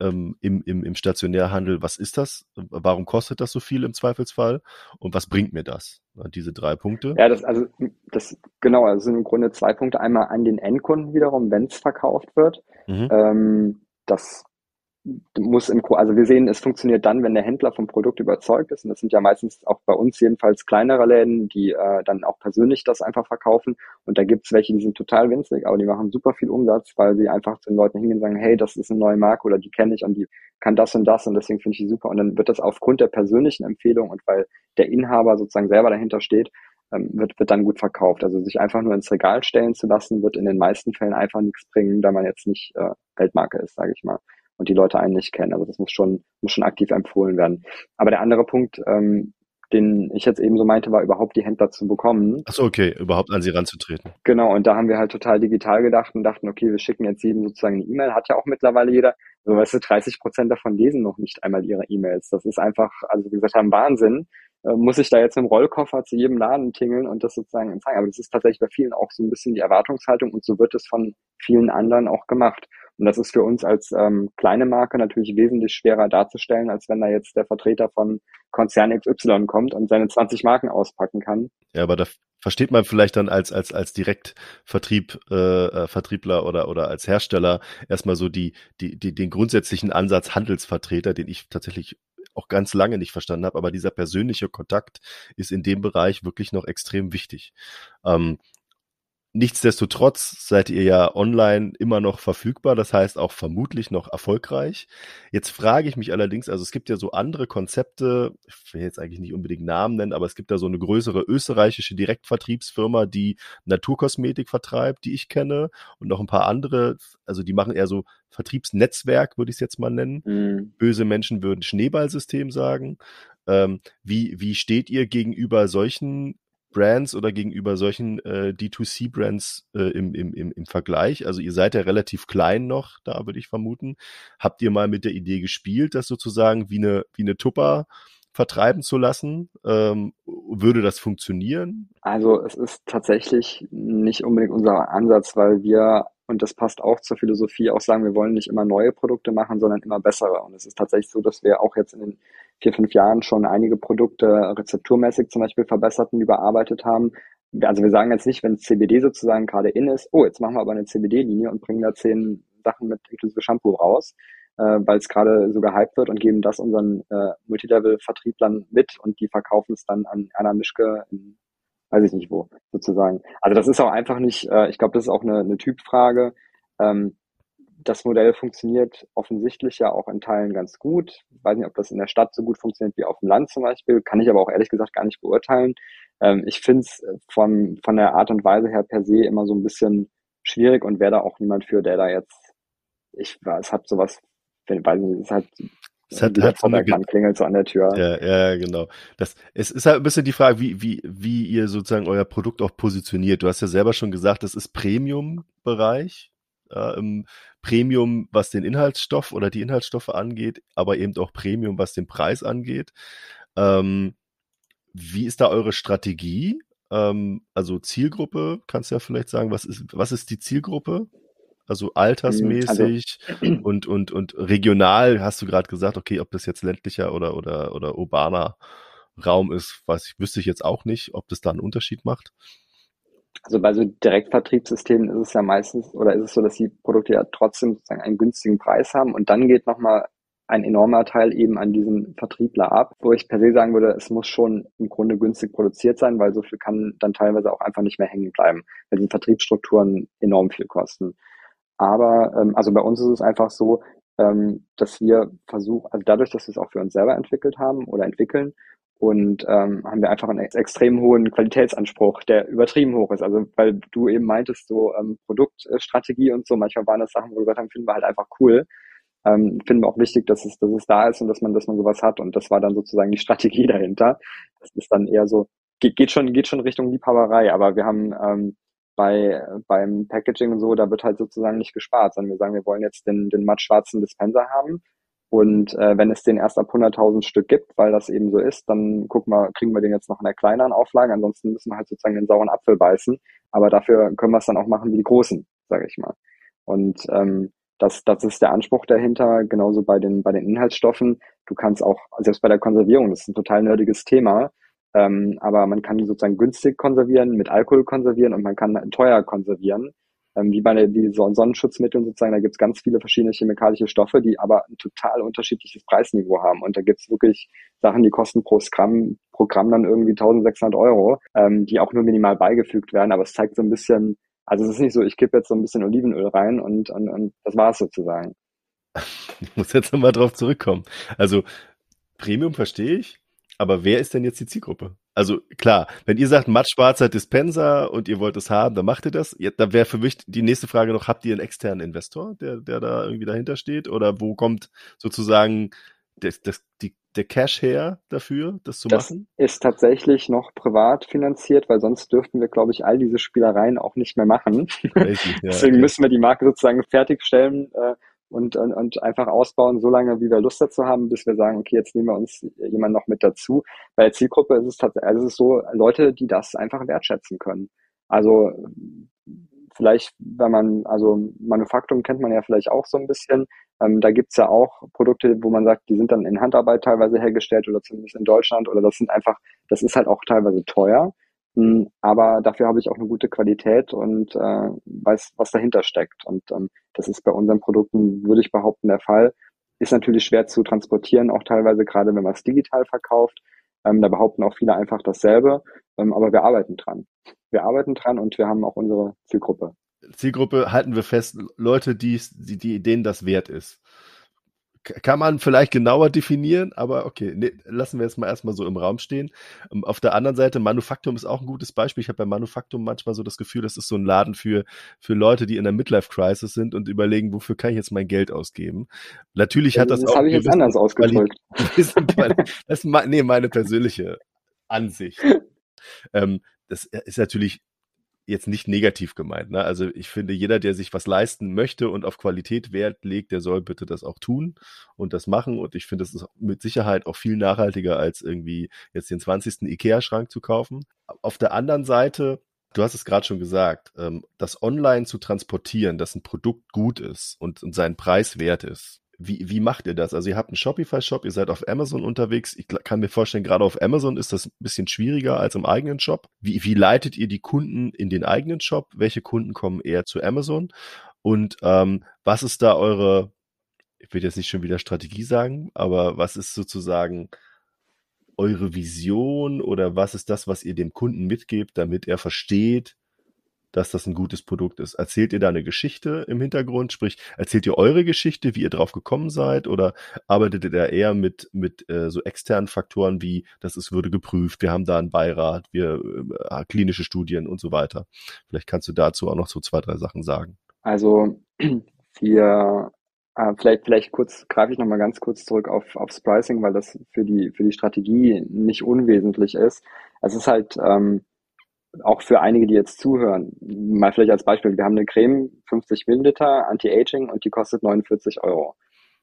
Speaker 1: ähm, im, im, im Stationärhandel, was ist das? Warum kostet das so viel im Zweifelsfall? Und was bringt mir das? Diese drei Punkte.
Speaker 2: Ja, das, also, das, genau, also sind im Grunde zwei Punkte. Einmal an den Endkunden wiederum, wenn es verkauft wird. Mhm. Ähm, das muss im, also wir sehen, es funktioniert dann, wenn der Händler vom Produkt überzeugt ist. Und das sind ja meistens auch bei uns jedenfalls kleinere Läden, die äh, dann auch persönlich das einfach verkaufen. Und da gibt's welche, die sind total winzig, aber die machen super viel Umsatz, weil sie einfach zu den Leuten hingehen und sagen, hey, das ist eine neue Marke oder die kenne ich und die kann das und das und deswegen finde ich die super. Und dann wird das aufgrund der persönlichen Empfehlung und weil der Inhaber sozusagen selber dahinter steht, ähm, wird, wird dann gut verkauft. Also sich einfach nur ins Regal stellen zu lassen, wird in den meisten Fällen einfach nichts bringen, da man jetzt nicht äh, Weltmarke ist, sage ich mal und die Leute einen nicht kennen. Also das muss schon, muss schon aktiv empfohlen werden. Aber der andere Punkt, ähm, den ich jetzt eben so meinte, war überhaupt die Händler zu bekommen.
Speaker 1: Ach so, okay, überhaupt an sie ranzutreten.
Speaker 2: Genau, und da haben wir halt total digital gedacht und dachten, okay, wir schicken jetzt jedem sozusagen eine E-Mail, hat ja auch mittlerweile jeder. Also weißt du, 30 Prozent davon lesen noch nicht einmal ihre E-Mails. Das ist einfach, also wie gesagt haben, Wahnsinn. Äh, muss ich da jetzt dem Rollkoffer zu jedem Laden tingeln und das sozusagen zeigen. Aber das ist tatsächlich bei vielen auch so ein bisschen die Erwartungshaltung und so wird es von vielen anderen auch gemacht. Und das ist für uns als ähm, kleine Marke natürlich wesentlich schwerer darzustellen, als wenn da jetzt der Vertreter von Konzern XY kommt und seine 20 Marken auspacken kann.
Speaker 1: Ja, aber da versteht man vielleicht dann als als als Direktvertrieb äh, äh, Vertriebler oder oder als Hersteller erstmal so die die die den grundsätzlichen Ansatz Handelsvertreter, den ich tatsächlich auch ganz lange nicht verstanden habe, aber dieser persönliche Kontakt ist in dem Bereich wirklich noch extrem wichtig. Ähm, Nichtsdestotrotz seid ihr ja online immer noch verfügbar, das heißt auch vermutlich noch erfolgreich. Jetzt frage ich mich allerdings, also es gibt ja so andere Konzepte, ich will jetzt eigentlich nicht unbedingt Namen nennen, aber es gibt da so eine größere österreichische Direktvertriebsfirma, die Naturkosmetik vertreibt, die ich kenne und noch ein paar andere, also die machen eher so Vertriebsnetzwerk, würde ich es jetzt mal nennen. Mhm. Böse Menschen würden Schneeballsystem sagen. Ähm, wie, wie steht ihr gegenüber solchen Brands oder gegenüber solchen äh, D2C-Brands äh, im, im, im, im Vergleich? Also ihr seid ja relativ klein noch, da würde ich vermuten. Habt ihr mal mit der Idee gespielt, das sozusagen wie eine, wie eine Tupper vertreiben zu lassen? Ähm, würde das funktionieren?
Speaker 2: Also es ist tatsächlich nicht unbedingt unser Ansatz, weil wir Und das passt auch zur Philosophie, auch sagen, wir wollen nicht immer neue Produkte machen, sondern immer bessere. Und es ist tatsächlich so, dass wir auch jetzt in den vier, fünf Jahren schon einige Produkte rezepturmäßig zum Beispiel verbessert und überarbeitet haben. Also wir sagen jetzt nicht, wenn CBD sozusagen gerade in ist, oh, jetzt machen wir aber eine CBD-Linie und bringen da zehn Sachen mit inklusive Shampoo raus, äh, weil es gerade so gehypt wird und geben das unseren äh, Multilevel-Vertrieblern mit und die verkaufen es dann an Anna Mischke in weiß ich nicht wo, sozusagen. Also das ist auch einfach nicht, äh, ich glaube, das ist auch eine, eine Typfrage. Ähm, das Modell funktioniert offensichtlich ja auch in Teilen ganz gut. Ich weiß nicht, ob das in der Stadt so gut funktioniert wie auf dem Land zum Beispiel, kann ich aber auch ehrlich gesagt gar nicht beurteilen. Ähm, ich finde es von, von der Art und Weise her per se immer so ein bisschen schwierig und wäre da auch niemand für, der da jetzt, ich es hat sowas, weiß nicht, es hat
Speaker 1: es hat, hat so eine,
Speaker 2: klingelt so an der Tür.
Speaker 1: Ja, ja, genau. Das, es ist halt ein bisschen die Frage, wie, wie, wie ihr sozusagen euer Produkt auch positioniert. Du hast ja selber schon gesagt, das ist Premium-Bereich. Äh, im Premium, was den Inhaltsstoff oder die Inhaltsstoffe angeht, aber eben auch Premium, was den Preis angeht. Ähm, wie ist da eure Strategie? Ähm, also Zielgruppe, kannst du ja vielleicht sagen, was ist, was ist die Zielgruppe? Also altersmäßig also, und, und, und regional hast du gerade gesagt, okay, ob das jetzt ländlicher oder, oder, oder urbaner Raum ist, weiß ich, wüsste ich jetzt auch nicht, ob das da einen Unterschied macht.
Speaker 2: Also bei so Direktvertriebssystemen ist es ja meistens, oder ist es so, dass die Produkte ja trotzdem sozusagen einen günstigen Preis haben und dann geht nochmal ein enormer Teil eben an diesen Vertriebler ab, wo ich per se sagen würde, es muss schon im Grunde günstig produziert sein, weil so viel kann dann teilweise auch einfach nicht mehr hängen bleiben, weil die Vertriebsstrukturen enorm viel kosten. Aber ähm, also bei uns ist es einfach so, ähm, dass wir versuchen, also dadurch, dass wir es auch für uns selber entwickelt haben oder entwickeln, und ähm, haben wir einfach einen extrem hohen Qualitätsanspruch, der übertrieben hoch ist. Also weil du eben meintest, so ähm, Produktstrategie und so, manchmal waren das Sachen, wo wir gesagt haben, finden wir halt einfach cool. Ähm, finden wir auch wichtig, dass es, dass es da ist und dass man, dass man sowas hat. Und das war dann sozusagen die Strategie dahinter. Das ist dann eher so, geht, geht schon, geht schon Richtung Liebhaberei, aber wir haben ähm, bei, beim Packaging und so, da wird halt sozusagen nicht gespart, sondern wir sagen, wir wollen jetzt den, den matt schwarzen Dispenser haben. Und äh, wenn es den erst ab 100.000 Stück gibt, weil das eben so ist, dann gucken wir, kriegen wir den jetzt noch in der kleineren Auflage. Ansonsten müssen wir halt sozusagen den sauren Apfel beißen. Aber dafür können wir es dann auch machen wie die großen, sage ich mal. Und ähm, das, das ist der Anspruch dahinter, genauso bei den, bei den Inhaltsstoffen. Du kannst auch, selbst bei der Konservierung, das ist ein total nerdiges Thema, ähm, aber man kann die sozusagen günstig konservieren, mit Alkohol konservieren und man kann teuer konservieren. Ähm, wie bei den Sonnenschutzmitteln sozusagen, da gibt es ganz viele verschiedene chemikalische Stoffe, die aber ein total unterschiedliches Preisniveau haben. Und da gibt es wirklich Sachen, die kosten pro Gramm, pro Gramm dann irgendwie 1600 Euro, ähm, die auch nur minimal beigefügt werden. Aber es zeigt so ein bisschen, also es ist nicht so, ich kippe jetzt so ein bisschen Olivenöl rein und, und, und das war's sozusagen.
Speaker 1: Ich muss jetzt nochmal drauf zurückkommen. Also Premium verstehe ich, aber wer ist denn jetzt die Zielgruppe? Also klar, wenn ihr sagt mattschwarzer Dispenser und ihr wollt es haben, dann macht ihr das. Ja, da wäre für mich die nächste Frage noch, habt ihr einen externen Investor, der, der da irgendwie dahinter steht? Oder wo kommt sozusagen das, das, die, der Cash her dafür, das zu
Speaker 2: das
Speaker 1: machen?
Speaker 2: Das ist tatsächlich noch privat finanziert, weil sonst dürften wir, glaube ich, all diese Spielereien auch nicht mehr machen. Crazy, ja, Deswegen okay. müssen wir die Marke sozusagen fertigstellen. Äh, und, und, und einfach ausbauen, so lange, wie wir Lust dazu haben, bis wir sagen, okay, jetzt nehmen wir uns jemand noch mit dazu. Bei der Zielgruppe ist es tatsächlich, also es ist so Leute, die das einfach wertschätzen können. Also vielleicht, wenn man, also Manufaktum kennt man ja vielleicht auch so ein bisschen. Ähm, da gibt's ja auch Produkte, wo man sagt, die sind dann in Handarbeit teilweise hergestellt oder zumindest in Deutschland oder das sind einfach, das ist halt auch teilweise teuer. Hm, aber dafür habe ich auch eine gute Qualität und äh, weiß, was dahinter steckt. Und ähm, das ist bei unseren Produkten, würde ich behaupten, der Fall. Ist natürlich schwer zu transportieren, auch teilweise gerade, wenn man es digital verkauft. Ähm, da behaupten auch viele einfach dasselbe. Ähm, aber wir arbeiten dran. Wir arbeiten dran und wir haben auch unsere Zielgruppe.
Speaker 1: Zielgruppe halten wir fest, Leute, die, die, die denen das wert ist kann man vielleicht genauer definieren, aber okay, nee, lassen wir jetzt mal erstmal so im Raum stehen. Ähm, auf der anderen Seite, Manufaktum ist auch ein gutes Beispiel. Ich habe bei Manufaktum manchmal so das Gefühl, das ist so ein Laden für, für Leute, die in der Midlife-Crisis sind und überlegen, wofür kann ich jetzt mein Geld ausgeben. Natürlich hat das,
Speaker 2: das auch. Das habe ich jetzt anders ausgedrückt.
Speaker 1: das ist nee, meine persönliche Ansicht. ähm, das ist natürlich jetzt nicht negativ gemeint. Ne? Also ich finde, jeder, der sich was leisten möchte und auf Qualität Wert legt, der soll bitte das auch tun und das machen. Und ich finde, das ist mit Sicherheit auch viel nachhaltiger, als irgendwie jetzt den 20. Ikea-Schrank zu kaufen. Auf der anderen Seite du hast es gerade schon gesagt, ähm, das online zu transportieren, dass ein Produkt gut ist und, und seinen Preis wert ist. Wie, wie macht ihr das? Also ihr habt einen Shopify-Shop, ihr seid auf Amazon unterwegs. Ich kann mir vorstellen, gerade auf Amazon ist das ein bisschen schwieriger als im eigenen Shop. Wie, wie leitet ihr die Kunden in den eigenen Shop? Welche Kunden kommen eher zu Amazon? Und ähm, was ist da eure, ich will jetzt nicht schon wieder Strategie sagen, aber was ist sozusagen eure Vision oder was ist das, was ihr dem Kunden mitgebt, damit er versteht, dass das ein gutes Produkt ist? Erzählt ihr da eine Geschichte im Hintergrund? Sprich, erzählt ihr eure Geschichte, wie ihr drauf gekommen seid? Oder arbeitet ihr da eher mit, mit äh, so externen Faktoren wie, das ist, würde geprüft, wir haben da einen Beirat, wir äh, klinische Studien und so weiter? Vielleicht kannst du dazu auch noch so zwei, drei Sachen sagen.
Speaker 2: Also wir äh, vielleicht, vielleicht kurz greife ich nochmal ganz kurz zurück auf, aufs Pricing, weil das für die, für die Strategie nicht unwesentlich ist. Es ist halt ähm, auch für einige, die jetzt zuhören, mal vielleicht als Beispiel, wir haben eine Creme, 50 Milliliter, Anti-Aging und die kostet 49 Euro.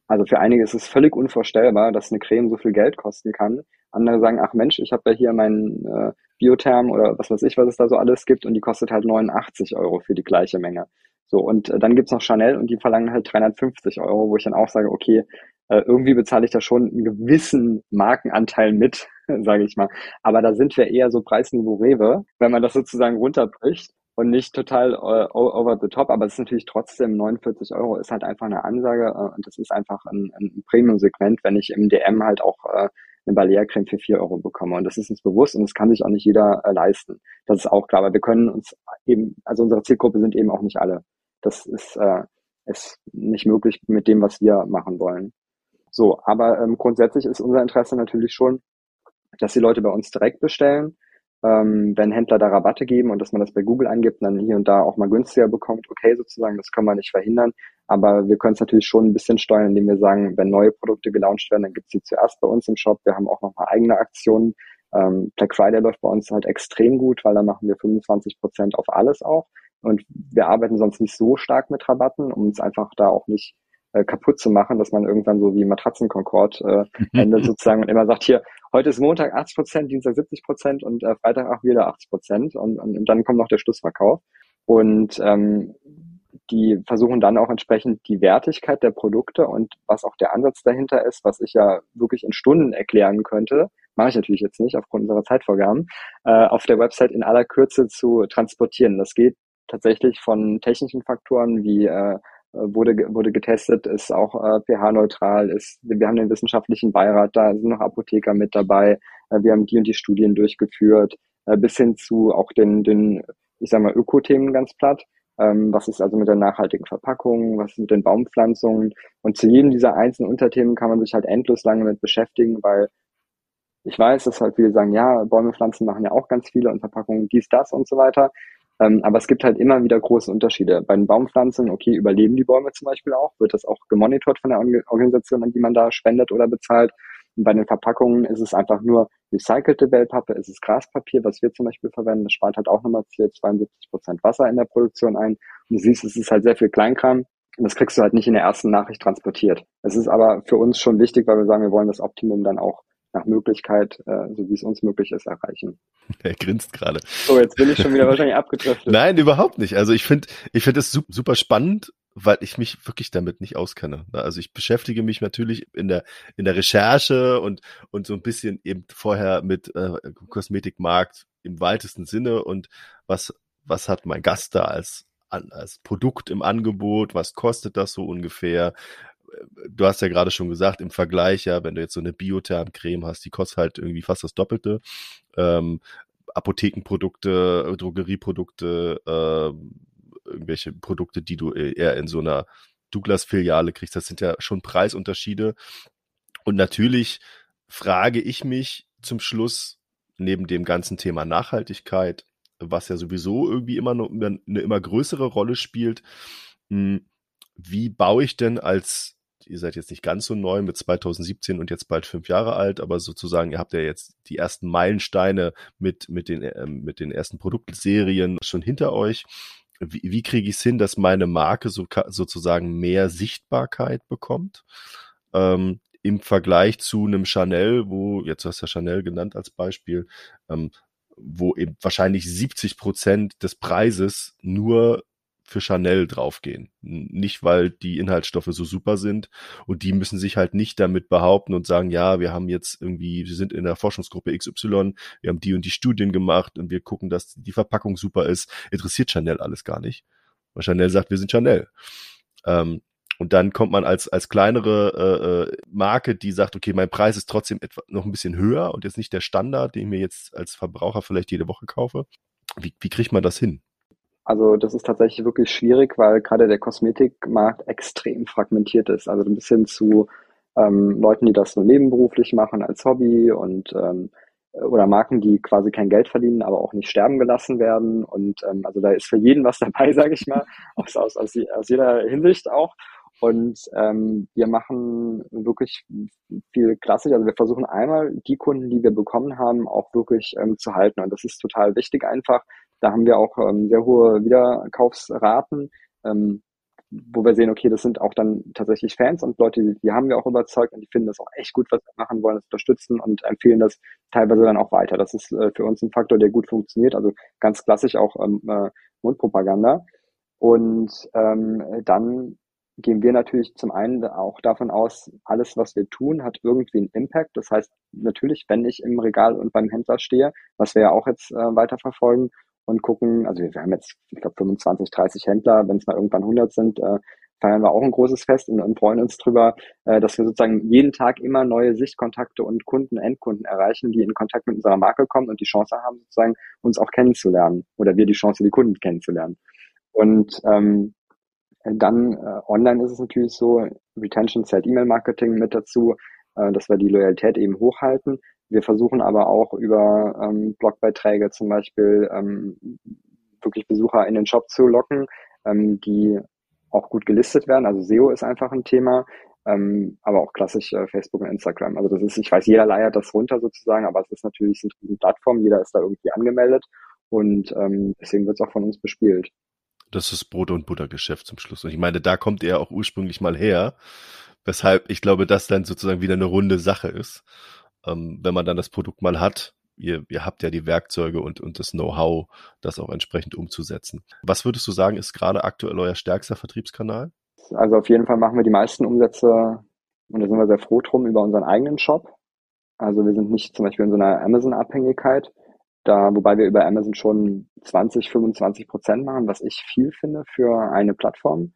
Speaker 2: Also für einige ist es völlig unvorstellbar, dass eine Creme so viel Geld kosten kann. Andere sagen, ach Mensch, ich habe ja hier meinen äh, Biotherm oder was weiß ich, was es da so alles gibt und die kostet halt 89 Euro für die gleiche Menge. So, und äh, dann gibt's noch Chanel und die verlangen halt 350 Euro, wo ich dann auch sage, okay, äh, irgendwie bezahle ich da schon einen gewissen Markenanteil mit, sage ich mal. Aber da sind wir eher so Preisniveau Rewe, wenn man das sozusagen runterbricht und nicht total uh, over the top, aber es ist natürlich trotzdem 49 Euro ist halt einfach eine Ansage uh, und das ist einfach ein, ein Premium-Segment, wenn ich im DM halt auch uh, eine Barrierecreme für 4 Euro bekomme. Und das ist uns bewusst und das kann sich auch nicht jeder leisten. Das ist auch klar, aber wir können uns eben, also unsere Zielgruppe sind eben auch nicht alle. Das ist, ist nicht möglich mit dem, was wir machen wollen. So, aber ähm, grundsätzlich ist unser Interesse natürlich schon, dass die Leute bei uns direkt bestellen. Ähm, wenn Händler da Rabatte geben und dass man das bei Google eingibt und dann hier und da auch mal günstiger bekommt, okay sozusagen, das können wir nicht verhindern. Aber wir können es natürlich schon ein bisschen steuern, indem wir sagen, wenn neue Produkte gelauncht werden, dann gibt es sie zuerst bei uns im Shop. Wir haben auch noch mal eigene Aktionen. Ähm, Black Friday läuft bei uns halt extrem gut, weil da machen wir 25 Prozent auf alles auch. Und wir arbeiten sonst nicht so stark mit Rabatten, um uns einfach da auch nicht äh, kaputt zu machen, dass man irgendwann so wie Matratzenkonkord äh, endet sozusagen und immer sagt, hier, heute ist Montag 80 Prozent, Dienstag 70 Prozent und äh, Freitag auch wieder 80 Prozent und, und, und dann kommt noch der Schlussverkauf. Und ähm, die versuchen dann auch entsprechend die Wertigkeit der Produkte und was auch der Ansatz dahinter ist, was ich ja wirklich in Stunden erklären könnte, mache ich natürlich jetzt nicht aufgrund unserer Zeitvorgaben, äh, auf der Website in aller Kürze zu transportieren. Das geht tatsächlich von technischen Faktoren wie äh, wurde, wurde getestet, ist auch äh, pH-neutral, ist, wir haben den wissenschaftlichen Beirat, da sind noch Apotheker mit dabei, äh, wir haben die und die Studien durchgeführt, äh, bis hin zu auch den, den, ich sag mal, Ökothemen ganz platt. Ähm, was ist also mit der nachhaltigen Verpackung, was ist mit den Baumpflanzungen? Und zu jedem dieser einzelnen Unterthemen kann man sich halt endlos lange mit beschäftigen, weil ich weiß, dass halt viele sagen, ja, Bäume pflanzen machen ja auch ganz viele und Verpackungen dies, das und so weiter. Ähm, aber es gibt halt immer wieder große Unterschiede. Bei den Baumpflanzen, okay, überleben die Bäume zum Beispiel auch? Wird das auch gemonitort von der Organisation, an die man da spendet oder bezahlt? Und bei den Verpackungen ist es einfach nur recycelte Wellpappe, ist es Graspapier, was wir zum Beispiel verwenden. Das spart halt auch nochmal 72 Prozent Wasser in der Produktion ein. Und du siehst, es ist halt sehr viel Kleinkram. Und das kriegst du halt nicht in der ersten Nachricht transportiert. Es ist aber für uns schon wichtig, weil wir sagen, wir wollen das Optimum dann auch nach Möglichkeit, äh, so wie es uns möglich ist, erreichen.
Speaker 1: Er grinst gerade.
Speaker 2: So, jetzt bin ich schon wieder wahrscheinlich abgedriftet.
Speaker 1: Nein, überhaupt nicht. Also ich finde, ich finde es super spannend, weil ich mich wirklich damit nicht auskenne. Also ich beschäftige mich natürlich in der in der Recherche und und so ein bisschen eben vorher mit äh, Kosmetikmarkt im weitesten Sinne und was was hat mein Gast da als als Produkt im Angebot, was kostet das so ungefähr, du hast ja gerade schon gesagt, im Vergleich, ja, wenn du jetzt so eine Biotherm-Creme hast, die kostet halt irgendwie fast das Doppelte. Ähm, Apothekenprodukte, Drogerieprodukte, äh, irgendwelche Produkte, die du eher in so einer Douglas-Filiale kriegst, das sind ja schon Preisunterschiede. Und natürlich frage ich mich zum Schluss, neben dem ganzen Thema Nachhaltigkeit, was ja sowieso irgendwie immer noch eine immer größere Rolle spielt, hm, wie baue ich denn als ihr seid jetzt nicht ganz so neu mit 2017 und jetzt bald fünf Jahre alt, aber sozusagen, ihr habt ja jetzt die ersten Meilensteine mit, mit, den, äh, mit den ersten Produktserien schon hinter euch. Wie, wie kriege ich es hin, dass meine Marke so, sozusagen mehr Sichtbarkeit bekommt? Ähm, Im Vergleich zu einem Chanel, wo, jetzt hast du ja Chanel genannt als Beispiel, ähm, wo eben wahrscheinlich 70 Prozent des Preises nur für Chanel draufgehen. Nicht, weil die Inhaltsstoffe so super sind und die müssen sich halt nicht damit behaupten und sagen, ja, wir haben jetzt irgendwie, wir sind in der Forschungsgruppe XY, wir haben die und die Studien gemacht und wir gucken, dass die Verpackung super ist. Interessiert Chanel alles gar nicht. Weil Chanel sagt, wir sind Chanel. Ähm, und dann kommt man als, als kleinere äh, äh, Marke, die sagt, okay, mein Preis ist trotzdem etwa noch ein bisschen höher und jetzt nicht der Standard, den ich mir jetzt als Verbraucher vielleicht jede Woche kaufe. Wie, wie kriegt man das hin?
Speaker 2: Also das ist tatsächlich wirklich schwierig, weil gerade der Kosmetikmarkt extrem fragmentiert ist. Also ein bisschen zu ähm, Leuten, die das so nebenberuflich machen als Hobby und ähm, oder Marken, die quasi kein Geld verdienen, aber auch nicht sterben gelassen werden. Und ähm, also da ist für jeden was dabei, sage ich mal, aus, aus, aus, aus jeder Hinsicht auch. Und ähm, wir machen wirklich viel klassisch. Also wir versuchen einmal die Kunden, die wir bekommen haben, auch wirklich ähm, zu halten. Und das ist total wichtig einfach, da haben wir auch ähm, sehr hohe Wiederkaufsraten, ähm, wo wir sehen, okay, das sind auch dann tatsächlich Fans und Leute, die, die haben wir auch überzeugt und die finden das auch echt gut, was wir machen, wollen das unterstützen und empfehlen das teilweise dann auch weiter. Das ist äh, für uns ein Faktor, der gut funktioniert. Also ganz klassisch auch ähm, äh, Mundpropaganda. Und ähm, dann gehen wir natürlich zum einen auch davon aus, alles, was wir tun, hat irgendwie einen Impact. Das heißt, natürlich, wenn ich im Regal und beim Händler stehe, was wir ja auch jetzt äh, weiter verfolgen und gucken, also wir haben jetzt, ich glaube, 25, 30 Händler, wenn es mal irgendwann 100 sind, äh, feiern wir auch ein großes Fest und, und freuen uns drüber, äh, dass wir sozusagen jeden Tag immer neue Sichtkontakte und Kunden, Endkunden erreichen, die in Kontakt mit unserer Marke kommen und die Chance haben, sozusagen uns auch kennenzulernen oder wir die Chance, die Kunden kennenzulernen. Und ähm, dann äh, online ist es natürlich so, Retention zählt E-Mail-Marketing mit dazu, äh, dass wir die Loyalität eben hochhalten. Wir versuchen aber auch über ähm, Blogbeiträge zum Beispiel ähm, wirklich Besucher in den Shop zu locken, ähm, die auch gut gelistet werden. Also SEO ist einfach ein Thema, ähm, aber auch klassisch äh, Facebook und Instagram. Also das ist, ich weiß, jeder leiert das runter sozusagen, aber es ist natürlich eine Plattform, jeder ist da irgendwie angemeldet und ähm, deswegen wird es auch von uns bespielt.
Speaker 1: Das ist Brot- und Buttergeschäft zum Schluss. Und ich meine, da kommt er auch ursprünglich mal her, weshalb ich glaube, das dann sozusagen wieder eine runde Sache ist ähm, wenn man dann das Produkt mal hat, ihr, ihr habt ja die Werkzeuge und, und das Know-how, das auch entsprechend umzusetzen. Was würdest du sagen, ist gerade aktuell euer stärkster Vertriebskanal?
Speaker 2: Also auf jeden Fall machen wir die meisten Umsätze, und da sind wir sehr froh drum, über unseren eigenen Shop. Also wir sind nicht zum Beispiel in so einer Amazon-Abhängigkeit, da, wobei wir über Amazon schon 20, 25 Prozent machen, was ich viel finde für eine Plattform.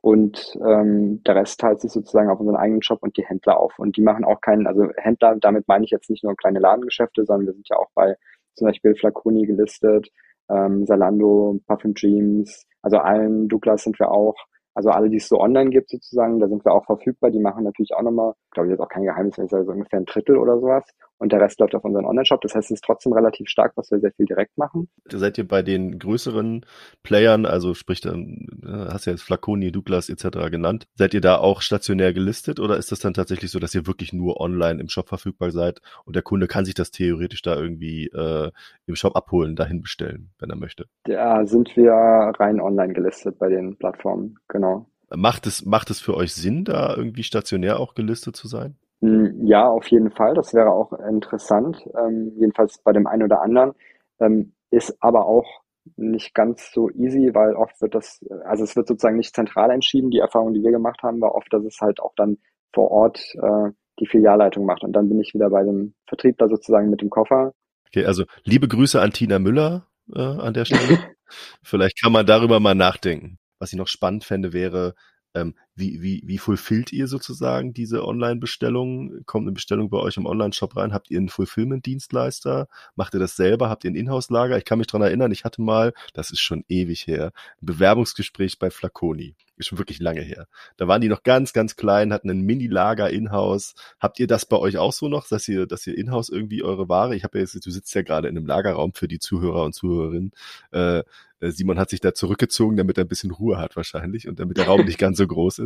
Speaker 2: Und ähm, der Rest teilt sich sozusagen auf unseren eigenen Shop und die Händler auf. Und die machen auch keinen, also Händler, damit meine ich jetzt nicht nur kleine Ladengeschäfte, sondern wir sind ja auch bei zum Beispiel Flaconi gelistet, ähm, Zalando, Parfum Dreams, also allen Douglas sind wir auch. Also alle, die es so online gibt sozusagen, da sind wir auch verfügbar. Die machen natürlich auch nochmal, glaube ich, jetzt auch kein Geheimnis, wenn ich sage, so ungefähr ein Drittel oder sowas. Und der Rest läuft auf unseren Online-Shop. Das heißt, es ist trotzdem relativ stark, was wir sehr viel direkt machen.
Speaker 1: Seid ihr bei den größeren Playern, also sprich, dann äh, hast du ja jetzt Flaconi, Douglas etc. genannt, seid ihr da auch stationär gelistet oder ist das dann tatsächlich so, dass ihr wirklich nur online im Shop verfügbar seid und der Kunde kann sich das theoretisch da irgendwie äh, im Shop abholen, dahin bestellen, wenn er möchte?
Speaker 2: Da sind wir rein online gelistet bei den Plattformen, genau.
Speaker 1: Macht es, macht es für euch Sinn, da irgendwie stationär auch gelistet zu sein?
Speaker 2: Hm, ja, auf jeden Fall. Das wäre auch interessant, ähm, jedenfalls bei dem einen oder anderen. Ähm, ist aber auch nicht ganz so easy, weil oft wird das, also es wird sozusagen nicht zentral entschieden. Die Erfahrung, die wir gemacht haben, war oft, dass es halt auch dann vor Ort äh, die Filialleitung macht. Und dann bin ich wieder bei dem Vertriebler sozusagen mit dem Koffer.
Speaker 1: Okay, also liebe Grüße an Tina Müller äh, an der Stelle. Vielleicht kann man darüber mal nachdenken. Was ich noch spannend fände, wäre, ähm, wie, wie, wie fulfillt ihr sozusagen diese Online-Bestellung? Kommt eine Bestellung bei euch im Online-Shop rein? Habt ihr einen Fulfillment-Dienstleister? Macht ihr das selber? Habt ihr ein Inhouse-Lager? Ich kann mich dran erinnern, ich hatte mal, das ist schon ewig her, ein Bewerbungsgespräch bei Flaconi. Ist schon wirklich lange her. Da waren die noch ganz, ganz klein, hatten ein Mini-Lager in-house. Habt ihr das bei euch auch so noch, dass ihr, dass ihr in-house irgendwie eure Ware, ich habe ja jetzt, du sitzt ja gerade in einem Lagerraum für die Zuhörer und Zuhörerinnen, äh, äh, Simon hat sich da zurückgezogen, damit er ein bisschen Ruhe hat wahrscheinlich und damit der Raum nicht ganz so groß ist.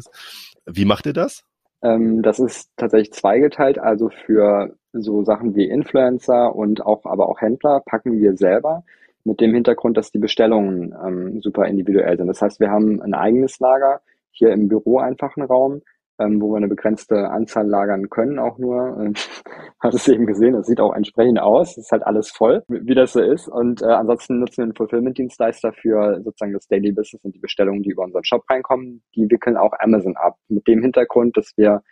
Speaker 1: Wie macht ihr das?
Speaker 2: Ähm, das ist tatsächlich zweigeteilt. Also für so Sachen wie Influencer und auch aber auch Händler packen wir selber mit dem Hintergrund, dass die Bestellungen ähm, super individuell sind. Das heißt, wir haben ein eigenes Lager hier im Büro einfach einen Raum, ähm, wo wir eine begrenzte Anzahl lagern können, auch nur. Ähm, hat es eben gesehen, das sieht auch entsprechend aus, ist halt alles voll, wie das so ist. Und äh, ansonsten nutzen wir einen Fulfillment-Dienstleister für sozusagen das Daily Business und die Bestellungen, die über unseren Shop reinkommen. Die wickeln auch Amazon ab. Mit dem Hintergrund, dass wir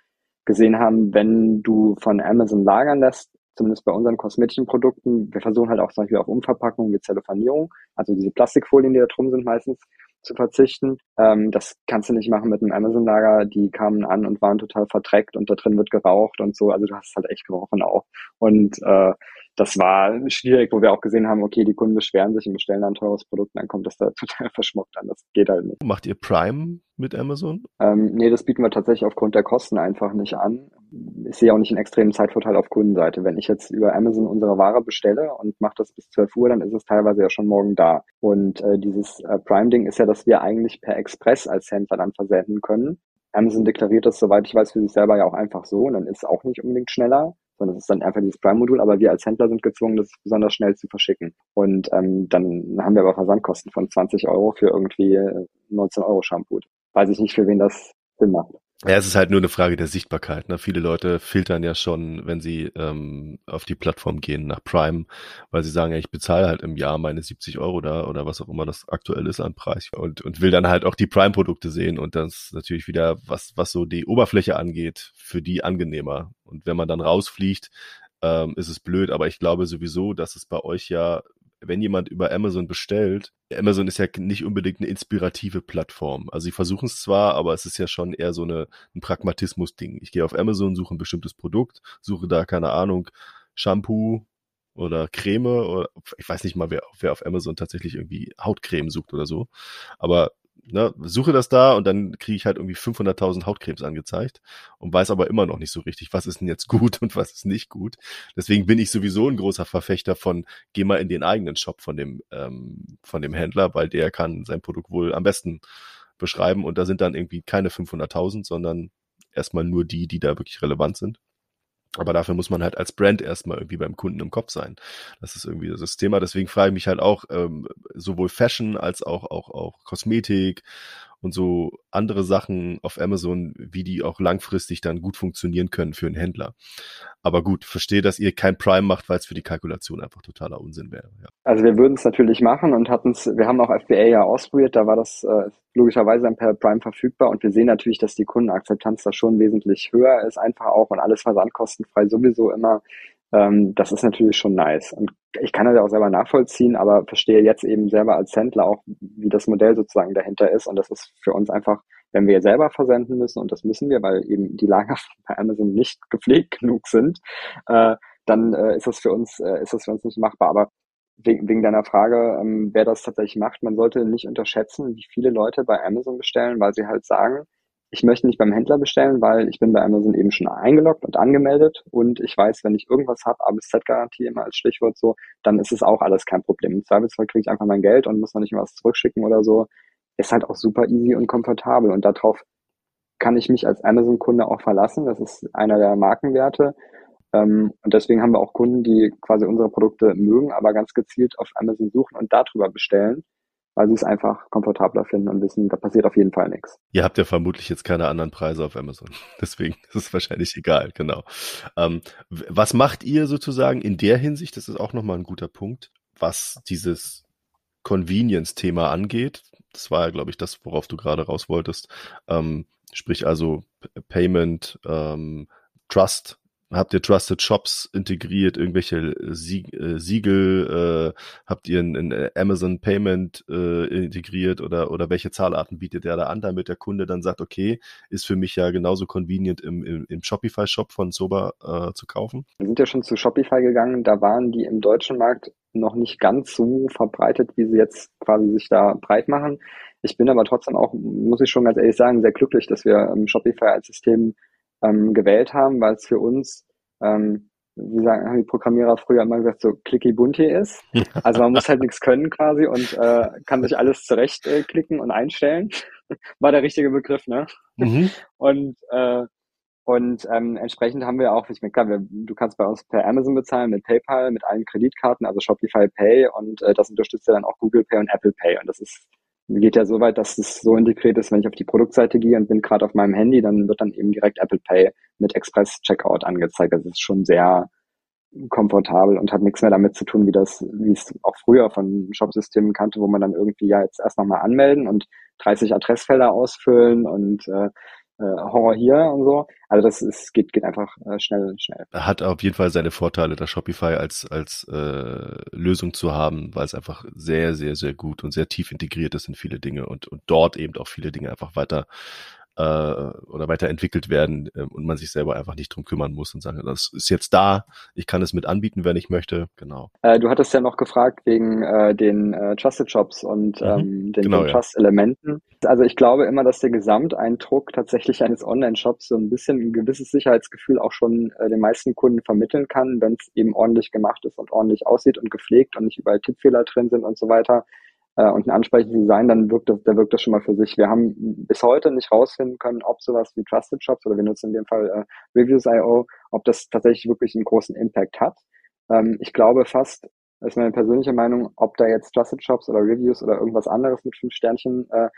Speaker 2: gesehen haben, wenn du von Amazon lagern lässt, zumindest bei unseren kosmetischen Produkten, wir versuchen halt auch zum Beispiel auf Umverpackung wie Zellophanierung, also diese Plastikfolien, die da drum sind meistens, zu verzichten. Ähm, das kannst du nicht machen mit einem Amazon-Lager. Die kamen an und waren total verdreckt und da drin wird geraucht und so. Also du hast halt echt gerochen auch. Und äh, das war schwierig, wo wir auch gesehen haben, okay, die Kunden beschweren sich und bestellen ein teures Produkt, dann kommt das da total verschmuckt an. Das geht halt nicht.
Speaker 1: Macht ihr Prime mit Amazon?
Speaker 2: Ähm, nee, das bieten wir tatsächlich aufgrund der Kosten einfach nicht an. Ich sehe auch nicht einen extremen Zeitvorteil auf Kundenseite. Wenn ich jetzt über Amazon unsere Ware bestelle und mache das bis 12 Uhr, dann ist es teilweise ja schon morgen da. Und äh, dieses äh, Prime-Ding ist ja, dass wir eigentlich per Express als Händler dann versenden können. Amazon deklariert das, soweit ich weiß, für sich selber ja auch einfach so und dann ist es auch nicht unbedingt schneller sondern es ist dann einfach dieses Prime-Modul, aber wir als Händler sind gezwungen, das besonders schnell zu verschicken. Und ähm, dann haben wir aber Versandkosten von 20 Euro für irgendwie 19 Euro Shampoo. Weiß ich nicht, für wen das Sinn macht.
Speaker 1: Ja, es ist halt nur eine Frage der Sichtbarkeit. Ne? Viele Leute filtern ja schon, wenn sie ähm, auf die Plattform gehen, nach Prime, weil sie sagen, ja, ich bezahle halt im Jahr meine 70 Euro da oder was auch immer das aktuell ist an Preis und, und will dann halt auch die Prime-Produkte sehen und das natürlich wieder, was, was so die Oberfläche angeht, für die angenehmer. Und wenn man dann rausfliegt, ähm, ist es blöd, aber ich glaube sowieso, dass es bei euch ja wenn jemand über Amazon bestellt, Amazon ist ja nicht unbedingt eine inspirative Plattform. Also sie versuchen es zwar, aber es ist ja schon eher so eine, ein Pragmatismus-Ding. Ich gehe auf Amazon, suche ein bestimmtes Produkt, suche da, keine Ahnung, Shampoo oder Creme oder ich weiß nicht mal, wer, wer auf Amazon tatsächlich irgendwie Hautcreme sucht oder so. Aber ne, suche das da und dann kriege ich halt irgendwie 500.000 Hautcremes angezeigt und weiß aber immer noch nicht so richtig, was ist denn jetzt gut und was ist nicht gut. Deswegen bin ich sowieso ein großer Verfechter von, geh mal in den eigenen Shop von dem, ähm, von dem Händler, weil der kann sein Produkt wohl am besten beschreiben und da sind dann irgendwie keine 500.000, sondern erstmal nur die, die da wirklich relevant sind. Aber dafür muss man halt als Brand erstmal irgendwie beim Kunden im Kopf sein. Das ist irgendwie das Thema. Deswegen frage ich mich halt auch, ähm, sowohl Fashion als auch, auch, auch Kosmetik und so andere Sachen auf Amazon, wie die auch langfristig dann gut funktionieren können für einen Händler. Aber gut, verstehe, dass ihr kein Prime macht, weil es für die Kalkulation einfach totaler Unsinn wäre. Ja.
Speaker 2: Also wir würden es natürlich machen und hatten es, wir haben auch FBA ja ausprobiert, da war das äh, logischerweise per Prime verfügbar und wir sehen natürlich, dass die Kundenakzeptanz da schon wesentlich höher ist, einfach auch und alles versandkostenfrei sowieso immer. Ähm, das ist natürlich schon nice. Und ich kann das ja auch selber nachvollziehen, aber verstehe jetzt eben selber als Händler auch, wie das Modell sozusagen dahinter ist. Und das ist für uns einfach, wenn wir selber versenden müssen, und das müssen wir, weil eben die Lager bei Amazon nicht gepflegt genug sind, äh, dann äh, ist das für uns, äh, ist das für uns nicht machbar. Aber wegen, deiner Frage, ähm, wer das tatsächlich macht, man sollte nicht unterschätzen, wie viele Leute bei Amazon bestellen, weil sie halt sagen, ich möchte nicht beim Händler bestellen, weil ich bin bei Amazon eben schon eingeloggt und angemeldet und ich weiß, wenn ich irgendwas habe, A bis Z-Garantie immer als Stichwort so, dann ist es auch alles kein Problem. Im Zweifelsfall kriege ich einfach mein Geld und muss noch nicht mal was zurückschicken oder so. Ist halt auch super easy und komfortabel und darauf kann ich mich als Amazon-Kunde auch verlassen. Das ist einer der Markenwerte. Ähm, und deswegen haben wir auch Kunden, die quasi unsere Produkte mögen, aber ganz gezielt auf Amazon suchen und darüber bestellen weil sie es einfach komfortabler finden und wissen, da passiert auf jeden Fall nichts.
Speaker 1: Ihr habt ja vermutlich jetzt keine anderen Preise auf Amazon. Deswegen ist es wahrscheinlich egal, genau. Ähm, was macht ihr sozusagen in der Hinsicht, das ist auch nochmal ein guter Punkt, was dieses Convenience-Thema angeht? Das war ja, glaube ich, das, worauf du gerade raus wolltest. Ähm, sprich also Payment, ähm, Trust Habt ihr Trusted Shops integriert, irgendwelche Sieg, äh, Siegel? Äh, habt ihr ein, ein Amazon Payment äh, integriert oder, oder welche Zahlarten bietet ihr da an, damit der Kunde dann sagt, okay, ist für mich ja genauso convenient im, im, im Shopify-Shop von Soba äh, zu kaufen?
Speaker 2: Wir sind ja schon zu Shopify gegangen, da waren die im deutschen Markt noch nicht ganz so verbreitet, wie sie jetzt quasi sich da breit machen. Ich bin aber trotzdem auch, muss ich schon ganz ehrlich sagen, sehr glücklich, dass wir ähm, Shopify als System ähm, gewählt haben, weil es für uns, ähm, wie sagen haben die Programmierer früher immer gesagt, so clicky bunty ist. Also man muss halt nichts können quasi und äh, kann sich alles zurechtklicken äh, und einstellen. War der richtige Begriff, ne? Mhm. Und äh, und ähm, entsprechend haben wir auch, ich meine, klar, wir, du kannst bei uns per Amazon bezahlen, mit PayPal, mit allen Kreditkarten, also Shopify Pay und äh, das unterstützt ja dann auch Google Pay und Apple Pay. Und das ist geht ja so weit, dass es so integriert ist, wenn ich auf die Produktseite gehe und bin gerade auf meinem Handy, dann wird dann eben direkt Apple Pay mit Express Checkout angezeigt. Das ist schon sehr komfortabel und hat nichts mehr damit zu tun, wie das, wie es auch früher von Shopsystemen kannte, wo man dann irgendwie ja jetzt erst nochmal anmelden und 30 Adressfelder ausfüllen und äh, äh, Horror hier und so. Also das ist, geht, geht einfach äh, schnell, schnell.
Speaker 1: Hat auf jeden Fall seine Vorteile, das Shopify als, als äh, Lösung zu haben, weil es einfach sehr, sehr, sehr gut und sehr tief integriert ist in viele Dinge und, und dort eben auch viele Dinge einfach weiter äh, oder weiterentwickelt werden äh, und man sich selber einfach nicht drum kümmern muss und sagen, das ist jetzt da, ich kann es mit anbieten, wenn ich möchte. Genau.
Speaker 2: Äh, du hattest ja noch gefragt wegen äh, den äh, Trusted Shops und mhm. ähm, den, genau, den Trust-Elementen. Also ich glaube immer, dass der Gesamteindruck tatsächlich eines Online-Shops so ein bisschen ein gewisses Sicherheitsgefühl auch schon äh, den meisten Kunden vermitteln kann, wenn es eben ordentlich gemacht ist und ordentlich aussieht und gepflegt und nicht überall Tippfehler drin sind und so weiter äh, und ein ansprechendes Design, dann wirkt das, da wirkt das schon mal für sich. Wir haben bis heute nicht rausfinden können, ob sowas wie Trusted Shops oder wir nutzen in dem Fall äh, Reviews.io, ob das tatsächlich wirklich einen großen Impact hat. Ähm, ich glaube fast, das ist meine persönliche Meinung, ob da jetzt Trusted Shops oder Reviews oder irgendwas anderes mit fünf Sternchen äh,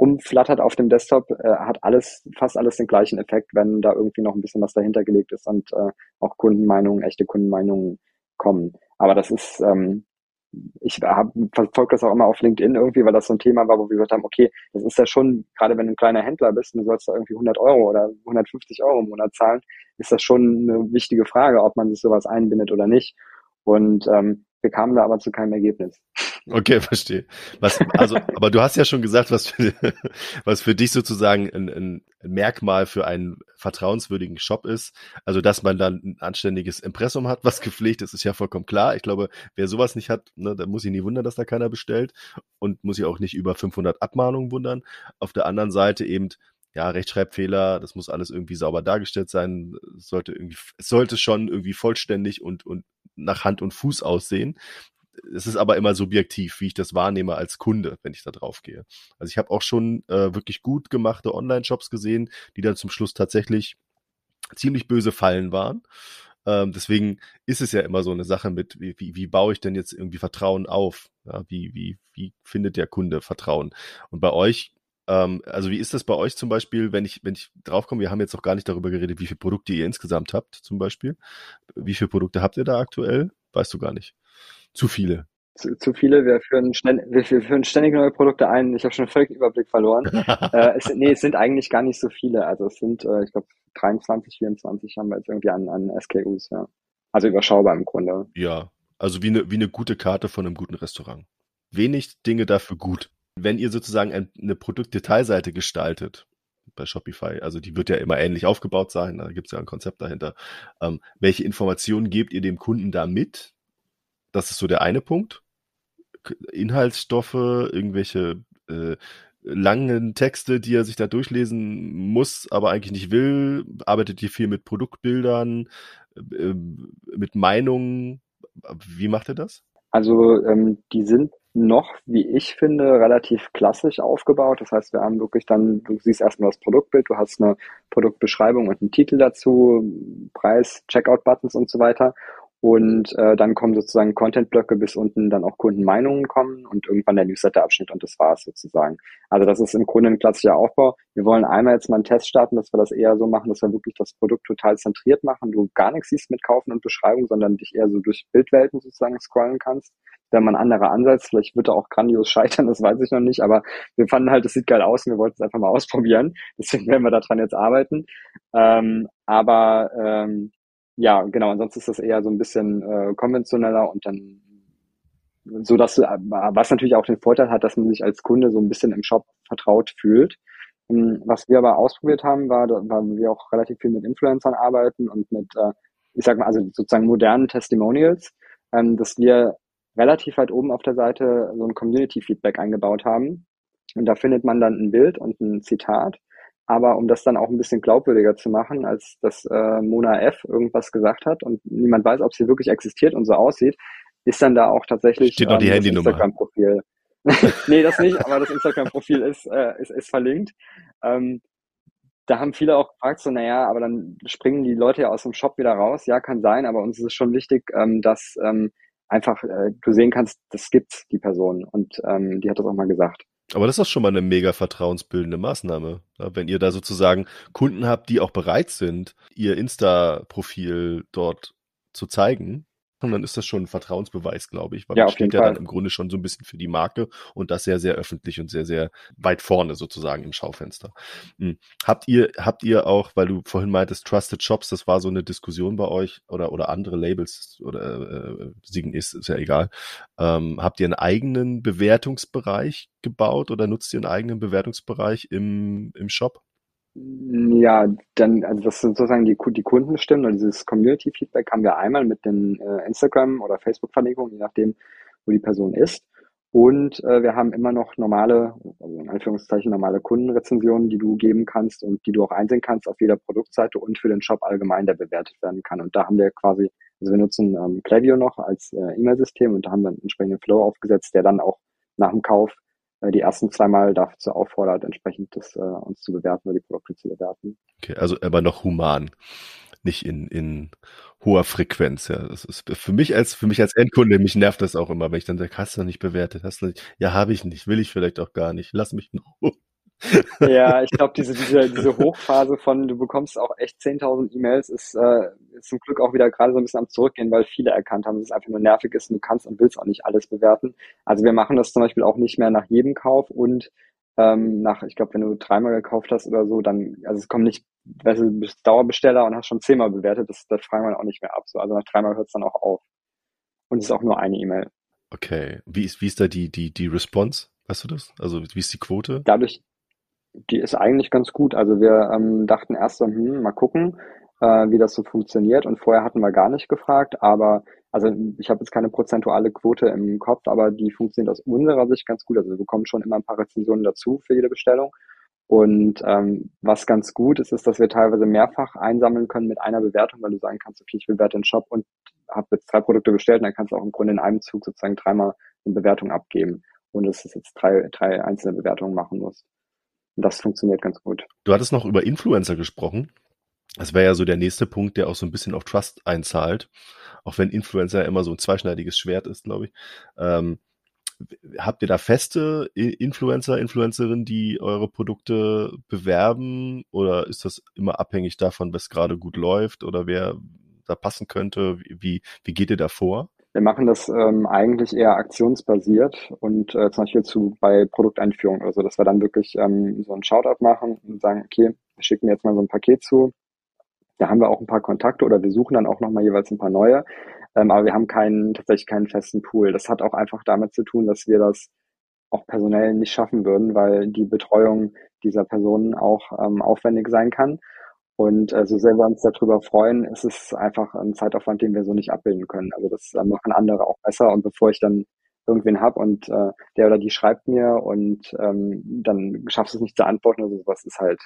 Speaker 2: rumflattert auf dem Desktop, äh, hat alles, fast alles den gleichen Effekt, wenn da irgendwie noch ein bisschen was dahinter gelegt ist und äh, auch Kundenmeinungen, echte Kundenmeinungen kommen. Aber das ist, ähm, ich verfolge das auch immer auf LinkedIn irgendwie, weil das so ein Thema war, wo wir gesagt haben, okay, das ist ja schon, gerade wenn du ein kleiner Händler bist und du sollst da irgendwie 100 Euro oder 150 Euro im Monat zahlen, ist das schon eine wichtige Frage, ob man sich sowas einbindet oder nicht. Und ähm, wir kamen da aber zu keinem Ergebnis.
Speaker 1: Okay, verstehe. Was, also, aber du hast ja schon gesagt, was für, was für dich sozusagen ein, ein Merkmal für einen vertrauenswürdigen Shop ist. Also, dass man dann ein anständiges Impressum hat, was gepflegt ist, ist ja vollkommen klar. Ich glaube, wer sowas nicht hat, ne, da muss ich nie wundern, dass da keiner bestellt und muss sich auch nicht über 500 Abmahnungen wundern. Auf der anderen Seite eben, ja, Rechtschreibfehler, das muss alles irgendwie sauber dargestellt sein, sollte irgendwie, es sollte schon irgendwie vollständig und, und nach Hand und Fuß aussehen es ist aber immer subjektiv, wie ich das wahrnehme als Kunde, wenn ich da drauf gehe. Also ich habe auch schon äh, wirklich gut gemachte Online-Shops gesehen, die dann zum Schluss tatsächlich ziemlich böse Fallen waren. Ähm, deswegen ist es ja immer so eine Sache mit, wie, wie, wie baue ich denn jetzt irgendwie Vertrauen auf? Ja, wie, wie, wie findet der Kunde Vertrauen? Und bei euch ähm, also wie ist das bei euch zum Beispiel, wenn ich, wenn ich draufkomme, wir haben jetzt noch gar nicht darüber geredet, wie viele Produkte ihr insgesamt habt, zum Beispiel. Wie viele Produkte habt ihr da aktuell? Weißt du gar nicht. Zu viele.
Speaker 2: Zu, zu viele. Wir führen, ständig, wir führen ständig neue Produkte ein. Ich habe schon völlig Überblick verloren. äh, es, nee, es sind eigentlich gar nicht so viele. Also es sind, äh, ich glaube, 23, 24 haben wir jetzt irgendwie an, an SKUs, ja. Also überschaubar im Grunde.
Speaker 1: Ja, also wie eine, wie eine gute Karte von einem guten Restaurant. Wenig Dinge dafür gut. Wenn ihr sozusagen ein, eine Produktdetailseite gestaltet, bei Shopify, also die wird ja immer ähnlich aufgebaut sein, da gibt es ja ein Konzept dahinter. Ähm, welche Informationen gebt ihr dem Kunden da mit, das ist so der eine Punkt. Inhaltsstoffe, irgendwelche äh, langen Texte, die er sich da durchlesen muss, aber eigentlich nicht will. Arbeitet ihr viel mit Produktbildern, äh, mit Meinungen? Wie macht er das?
Speaker 2: Also ähm, die sind noch, wie ich finde, relativ klassisch aufgebaut. Das heißt, wir haben wirklich dann, du siehst erstmal das Produktbild, du hast eine Produktbeschreibung und einen Titel dazu, Preis, Checkout-Buttons und so weiter. Und äh, dann kommen sozusagen Content-Blöcke, bis unten dann auch Kundenmeinungen kommen und irgendwann der Newsletter-Abschnitt und das war's sozusagen. Also das ist im Grunde ein klassischer Aufbau. Wir wollen einmal jetzt mal einen Test starten, dass wir das eher so machen, dass wir wirklich das Produkt total zentriert machen, du gar nichts siehst mit Kaufen und Beschreibung, sondern dich eher so durch Bildwelten sozusagen scrollen kannst. Wenn man anderer Ansatz, vielleicht wird er auch grandios scheitern, das weiß ich noch nicht, aber wir fanden halt, es sieht geil aus und wir wollten es einfach mal ausprobieren. Deswegen werden wir daran jetzt arbeiten. Ähm, aber ähm, ja, genau, ansonsten ist das eher so ein bisschen äh, konventioneller und dann so dass äh, was natürlich auch den Vorteil hat, dass man sich als Kunde so ein bisschen im Shop vertraut fühlt. Ähm, was wir aber ausprobiert haben, war, weil wir auch relativ viel mit Influencern arbeiten und mit, äh, ich sag mal, also sozusagen modernen Testimonials, ähm, dass wir relativ weit oben auf der Seite so ein Community-Feedback eingebaut haben. Und da findet man dann ein Bild und ein Zitat aber um das dann auch ein bisschen glaubwürdiger zu machen, als dass äh, Mona F. irgendwas gesagt hat und niemand weiß, ob sie wirklich existiert und so aussieht, ist dann da auch tatsächlich
Speaker 1: Steht noch die ähm, Handynummer.
Speaker 2: Instagram-Profil. nee, das nicht, aber das Instagram-Profil ist, äh, ist, ist verlinkt. Ähm, da haben viele auch gefragt, so, naja, aber dann springen die Leute ja aus dem Shop wieder raus. Ja, kann sein, aber uns ist es schon wichtig, ähm, dass ähm, einfach äh, du sehen kannst, das gibt die Person und ähm, die hat das auch mal gesagt.
Speaker 1: Aber das ist schon mal eine mega vertrauensbildende Maßnahme. wenn ihr da sozusagen Kunden habt, die auch bereit sind, ihr Insta-Profil dort zu zeigen, und dann ist das schon ein Vertrauensbeweis, glaube ich, weil ja, man steht ja Fall. dann im Grunde schon so ein bisschen für die Marke und das sehr, sehr öffentlich und sehr, sehr weit vorne sozusagen im Schaufenster. Hm. Habt ihr, habt ihr auch, weil du vorhin meintest, Trusted Shops, das war so eine Diskussion bei euch oder, oder andere Labels oder äh, Siegen ist, ist ja egal. Ähm, habt ihr einen eigenen Bewertungsbereich gebaut oder nutzt ihr einen eigenen Bewertungsbereich im, im Shop?
Speaker 2: Ja, dann, also das sind sozusagen die, die Kundenstimmen und dieses Community-Feedback haben wir einmal mit den äh, Instagram- oder Facebook-Verlinkungen, je nachdem, wo die Person ist. Und äh, wir haben immer noch normale, also in Anführungszeichen normale Kundenrezensionen, die du geben kannst und die du auch einsehen kannst auf jeder Produktseite und für den Shop allgemein, der bewertet werden kann. Und da haben wir quasi, also wir nutzen ähm, Klaviyo noch als äh, E-Mail-System und da haben wir einen entsprechenden Flow aufgesetzt, der dann auch nach dem Kauf die ersten zweimal dazu auffordert, entsprechend das äh, uns zu bewerten oder die Produkte zu bewerten.
Speaker 1: Okay, also aber noch human, nicht in, in hoher Frequenz. Ja, das ist für mich als für mich als Endkunde mich nervt das auch immer, wenn ich dann sage, hast du noch nicht bewertet, hast du nicht, ja habe ich nicht, will ich vielleicht auch gar nicht, lass mich noch.
Speaker 2: Ja, ich glaube, diese, diese, diese Hochphase von, du bekommst auch echt 10.000 E-Mails, ist, äh, ist zum Glück auch wieder gerade so ein bisschen am Zurückgehen, weil viele erkannt haben, dass es einfach nur nervig ist und du kannst und willst auch nicht alles bewerten. Also wir machen das zum Beispiel auch nicht mehr nach jedem Kauf und ähm, nach, ich glaube, wenn du dreimal gekauft hast oder so, dann, also es kommt nicht, weißt du, du bist Dauerbesteller und hast schon zehnmal bewertet, das, das fragen wir auch nicht mehr ab. So, also nach dreimal hört es dann auch auf. Und es ist auch nur eine E-Mail.
Speaker 1: Okay. Wie ist, wie ist da die, die, die Response? Weißt du das? Also wie ist die Quote?
Speaker 2: Dadurch, die ist eigentlich ganz gut. Also wir ähm, dachten erst so, hm, mal gucken, äh, wie das so funktioniert. Und vorher hatten wir gar nicht gefragt, aber also ich habe jetzt keine prozentuale Quote im Kopf, aber die funktioniert aus unserer Sicht ganz gut. Also wir bekommen schon immer ein paar Rezensionen dazu für jede Bestellung. Und ähm, was ganz gut ist, ist, dass wir teilweise mehrfach einsammeln können mit einer Bewertung, weil du sagen kannst, okay, ich bewerte den Shop und habe jetzt drei Produkte bestellt, und dann kannst du auch im Grunde in einem Zug sozusagen dreimal eine Bewertung abgeben, ohne dass du jetzt drei, drei einzelne Bewertungen machen musst. Und das funktioniert ganz gut.
Speaker 1: Du hattest noch über Influencer gesprochen. Das wäre ja so der nächste Punkt, der auch so ein bisschen auf Trust einzahlt. Auch wenn Influencer immer so ein zweischneidiges Schwert ist, glaube ich. Ähm, habt ihr da feste Influencer, Influencerinnen, die eure Produkte bewerben? Oder ist das immer abhängig davon, was gerade gut läuft oder wer da passen könnte? Wie, wie geht ihr da vor?
Speaker 2: Wir machen das ähm, eigentlich eher aktionsbasiert und äh, zum Beispiel zu bei Produkteinführung oder so, dass wir dann wirklich ähm, so ein Shoutout machen und sagen, okay, wir schicken jetzt mal so ein Paket zu. Da haben wir auch ein paar Kontakte oder wir suchen dann auch nochmal jeweils ein paar neue. Ähm, aber wir haben keinen, tatsächlich keinen festen Pool. Das hat auch einfach damit zu tun, dass wir das auch personell nicht schaffen würden, weil die Betreuung dieser Personen auch ähm, aufwendig sein kann. Und äh, so sehr wir uns darüber freuen, ist es einfach ein Zeitaufwand, den wir so nicht abbilden können. Also das äh, machen andere auch besser. Und bevor ich dann irgendwen hab und äh, der oder die schreibt mir und ähm, dann schaffst du es nicht zu antworten oder sowas, ist halt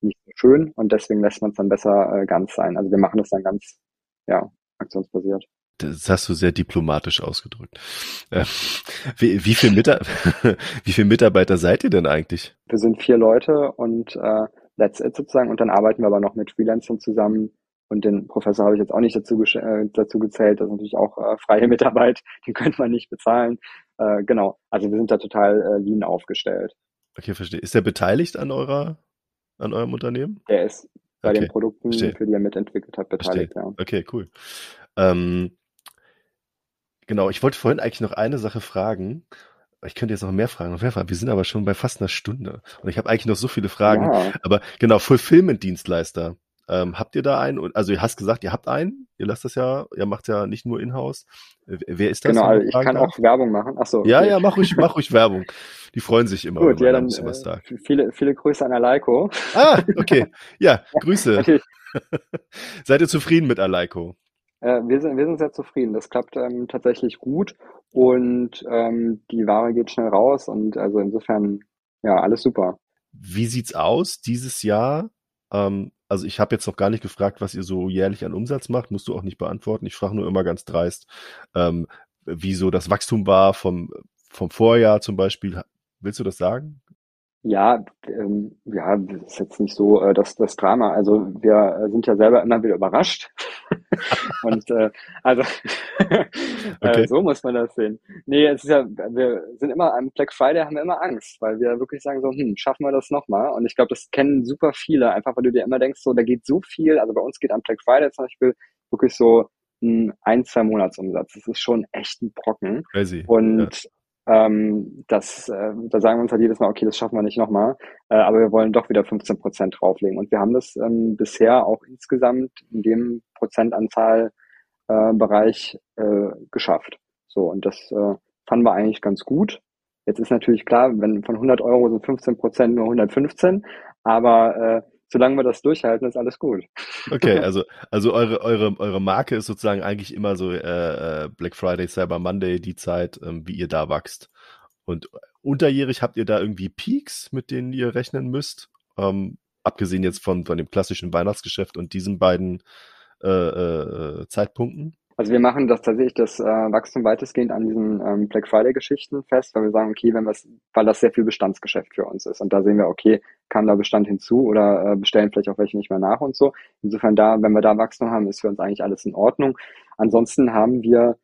Speaker 2: nicht so schön. Und deswegen lässt man es dann besser äh, ganz sein. Also wir machen das dann ganz, ja, aktionsbasiert.
Speaker 1: Das hast du sehr diplomatisch ausgedrückt. Äh, wie, wie, viel wie viele Mitarbeiter seid ihr denn eigentlich?
Speaker 2: Wir sind vier Leute und äh, that's it sozusagen. Und dann arbeiten wir aber noch mit Freelancern zusammen. Und den Professor habe ich jetzt auch nicht dazu, äh, dazu gezählt. Das ist natürlich auch äh, freie Mitarbeit. Den könnte man nicht bezahlen. Äh, genau. Also wir sind da total äh, lean aufgestellt.
Speaker 1: Okay, verstehe. Ist er beteiligt an eurer, an eurem Unternehmen?
Speaker 2: Der ist bei okay, den Produkten, verstehe. für die er mitentwickelt hat, beteiligt,
Speaker 1: ja. Okay, cool. Ähm, genau, ich wollte vorhin eigentlich noch eine Sache fragen ich könnte jetzt noch mehr fragen, noch mehr fragen. Wir sind aber schon bei fast einer Stunde. Und ich habe eigentlich noch so viele Fragen. Ja. Aber genau, Fulfillment-Dienstleister. Ähm, habt ihr da einen? Also, ihr hast gesagt, ihr habt einen. Ihr lasst das ja, ihr macht ja nicht nur in-house. Wer ist das?
Speaker 2: Genau, also ich kann auch Werbung machen. Ach so.
Speaker 1: Okay. Ja, ja, mach ruhig, mach ruhig Werbung. Die freuen sich immer,
Speaker 2: Gut, ja, dann, äh, viele, viele Grüße an Aleiko.
Speaker 1: Ah, okay. Ja, Grüße. Seid ihr zufrieden mit Aleiko?
Speaker 2: Äh, wir, sind, wir sind sehr zufrieden. Das klappt ähm, tatsächlich gut und ähm, die Ware geht schnell raus und also insofern, ja, alles super.
Speaker 1: Wie sieht's aus dieses Jahr? Ähm, also ich habe jetzt noch gar nicht gefragt, was ihr so jährlich an Umsatz macht, musst du auch nicht beantworten. Ich frage nur immer ganz dreist, ähm, wie so das Wachstum war vom, vom Vorjahr zum Beispiel. Willst du das sagen?
Speaker 2: Ja, ähm, ja, das ist jetzt nicht so äh, das, das Drama. Also wir sind ja selber immer wieder überrascht, und äh, also äh, okay. so muss man das sehen. Nee, es ist ja, wir sind immer am Black Friday haben wir immer Angst, weil wir wirklich sagen so, hm, schaffen wir das nochmal? Und ich glaube, das kennen super viele, einfach weil du dir immer denkst, so, da geht so viel, also bei uns geht am Black Friday zum Beispiel wirklich so ein, ein zwei Monatsumsatz. Das ist schon echt ein Brocken. Crazy. Und. Ähm, das, äh, da sagen wir uns halt jedes Mal, okay, das schaffen wir nicht nochmal, äh, aber wir wollen doch wieder 15 Prozent drauflegen. Und wir haben das ähm, bisher auch insgesamt in dem Prozentanzahl äh, äh, geschafft. So, und das äh, fanden wir eigentlich ganz gut. Jetzt ist natürlich klar, wenn von 100 Euro sind 15 Prozent nur 115, aber äh, solange wir das durchhalten, ist alles gut.
Speaker 1: Okay, also, also eure, eure, eure Marke ist sozusagen eigentlich immer so äh, äh, Black Friday, Cyber Monday, die Zeit, ähm, wie ihr da wächst. Und unterjährig habt ihr da irgendwie Peaks, mit denen ihr rechnen müsst? Ähm, abgesehen jetzt von, von dem klassischen Weihnachtsgeschäft und diesen beiden äh, äh, Zeitpunkten?
Speaker 2: Also wir machen das tatsächlich das äh, Wachstum weitestgehend an diesen ähm, Black Friday Geschichten fest, weil wir sagen, okay, wenn wir weil das sehr viel Bestandsgeschäft für uns ist und da sehen wir, okay, kam da Bestand hinzu oder äh, bestellen vielleicht auch welche nicht mehr nach und so. Insofern da, wenn wir da Wachstum haben, ist für uns eigentlich alles in Ordnung. Ansonsten haben wir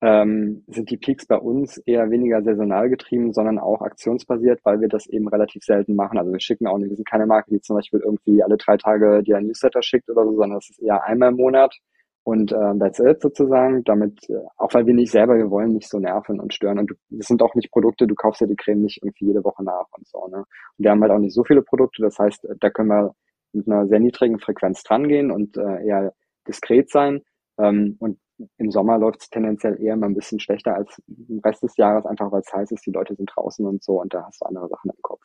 Speaker 2: ähm, sind die Peaks bei uns eher weniger saisonal getrieben, sondern auch aktionsbasiert, weil wir das eben relativ selten machen. Also wir schicken auch nicht, wir sind keine Marke, die zum Beispiel irgendwie alle drei Tage dir ein Newsletter schickt oder so, sondern das ist eher einmal im Monat und äh, that's it sozusagen. Damit, äh, auch weil wir nicht selber, wir wollen nicht so nerven und stören. Und das sind auch nicht Produkte, du kaufst ja die Creme nicht irgendwie jede Woche nach und so. Ne? Und wir haben halt auch nicht so viele Produkte. Das heißt, da können wir mit einer sehr niedrigen Frequenz drangehen und äh, eher diskret sein. Ähm, und im Sommer läuft es tendenziell eher mal ein bisschen schlechter als im Rest des Jahres, einfach weil es heiß ist, die Leute sind draußen und so und da hast du andere Sachen im Kopf.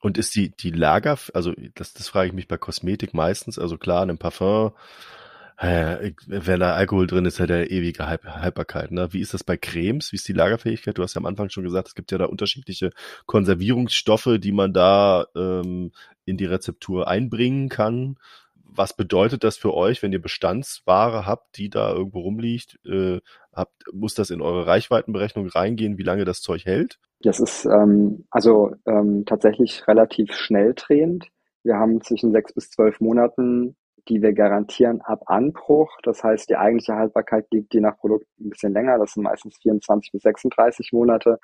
Speaker 1: Und ist die, die Lager, also das, das frage ich mich bei Kosmetik meistens, also klar, einem Parfum äh, wenn da Alkohol drin ist, hat er ewige Haltbarkeit. Ne? Wie ist das bei Cremes? Wie ist die Lagerfähigkeit? Du hast ja am Anfang schon gesagt, es gibt ja da unterschiedliche Konservierungsstoffe, die man da ähm, in die Rezeptur einbringen kann. Was bedeutet das für euch, wenn ihr Bestandsware habt, die da irgendwo rumliegt? Äh, habt, muss das in eure Reichweitenberechnung reingehen, wie lange das Zeug hält?
Speaker 2: Das ist ähm, also ähm, tatsächlich relativ schnell drehend. Wir haben zwischen sechs bis zwölf Monaten die wir garantieren ab Anbruch. Das heißt, die eigentliche Haltbarkeit liegt je nach Produkt ein bisschen länger. Das sind meistens 24 bis 36 Monate.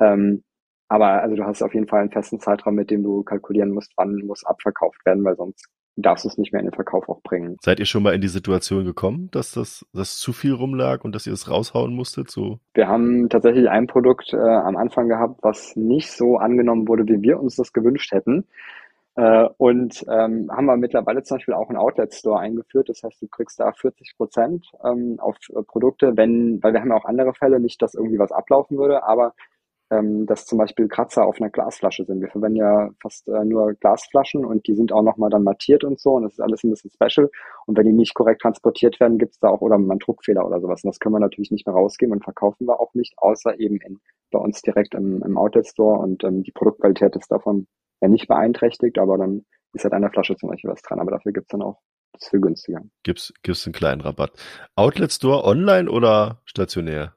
Speaker 2: Ähm, aber also du hast auf jeden Fall einen festen Zeitraum, mit dem du kalkulieren musst, wann muss abverkauft werden, weil sonst darfst du es nicht mehr in den Verkauf auch bringen.
Speaker 1: Seid ihr schon mal in die Situation gekommen, dass das dass zu viel rumlag und dass ihr es raushauen musstet? So?
Speaker 2: Wir haben tatsächlich ein Produkt äh, am Anfang gehabt, was nicht so angenommen wurde, wie wir uns das gewünscht hätten. Äh, und ähm, haben wir mittlerweile zum Beispiel auch einen Outlet-Store eingeführt. Das heißt, du kriegst da 40 Prozent ähm, auf äh, Produkte, wenn, weil wir haben ja auch andere Fälle, nicht, dass irgendwie was ablaufen würde, aber ähm, dass zum Beispiel Kratzer auf einer Glasflasche sind. Wir verwenden ja fast äh, nur Glasflaschen und die sind auch nochmal dann mattiert und so und das ist alles ein bisschen special. Und wenn die nicht korrekt transportiert werden, gibt's da auch oder mal einen Druckfehler oder sowas. Und das können wir natürlich nicht mehr rausgeben und verkaufen wir auch nicht, außer eben in, bei uns direkt im, im Outlet-Store und ähm, die Produktqualität ist davon ja nicht beeinträchtigt, aber dann ist halt an der Flasche zum Beispiel was dran. Aber dafür gibt's dann auch das viel günstiger.
Speaker 1: Gibt's, gibt's einen kleinen Rabatt. Outlet Store online oder stationär?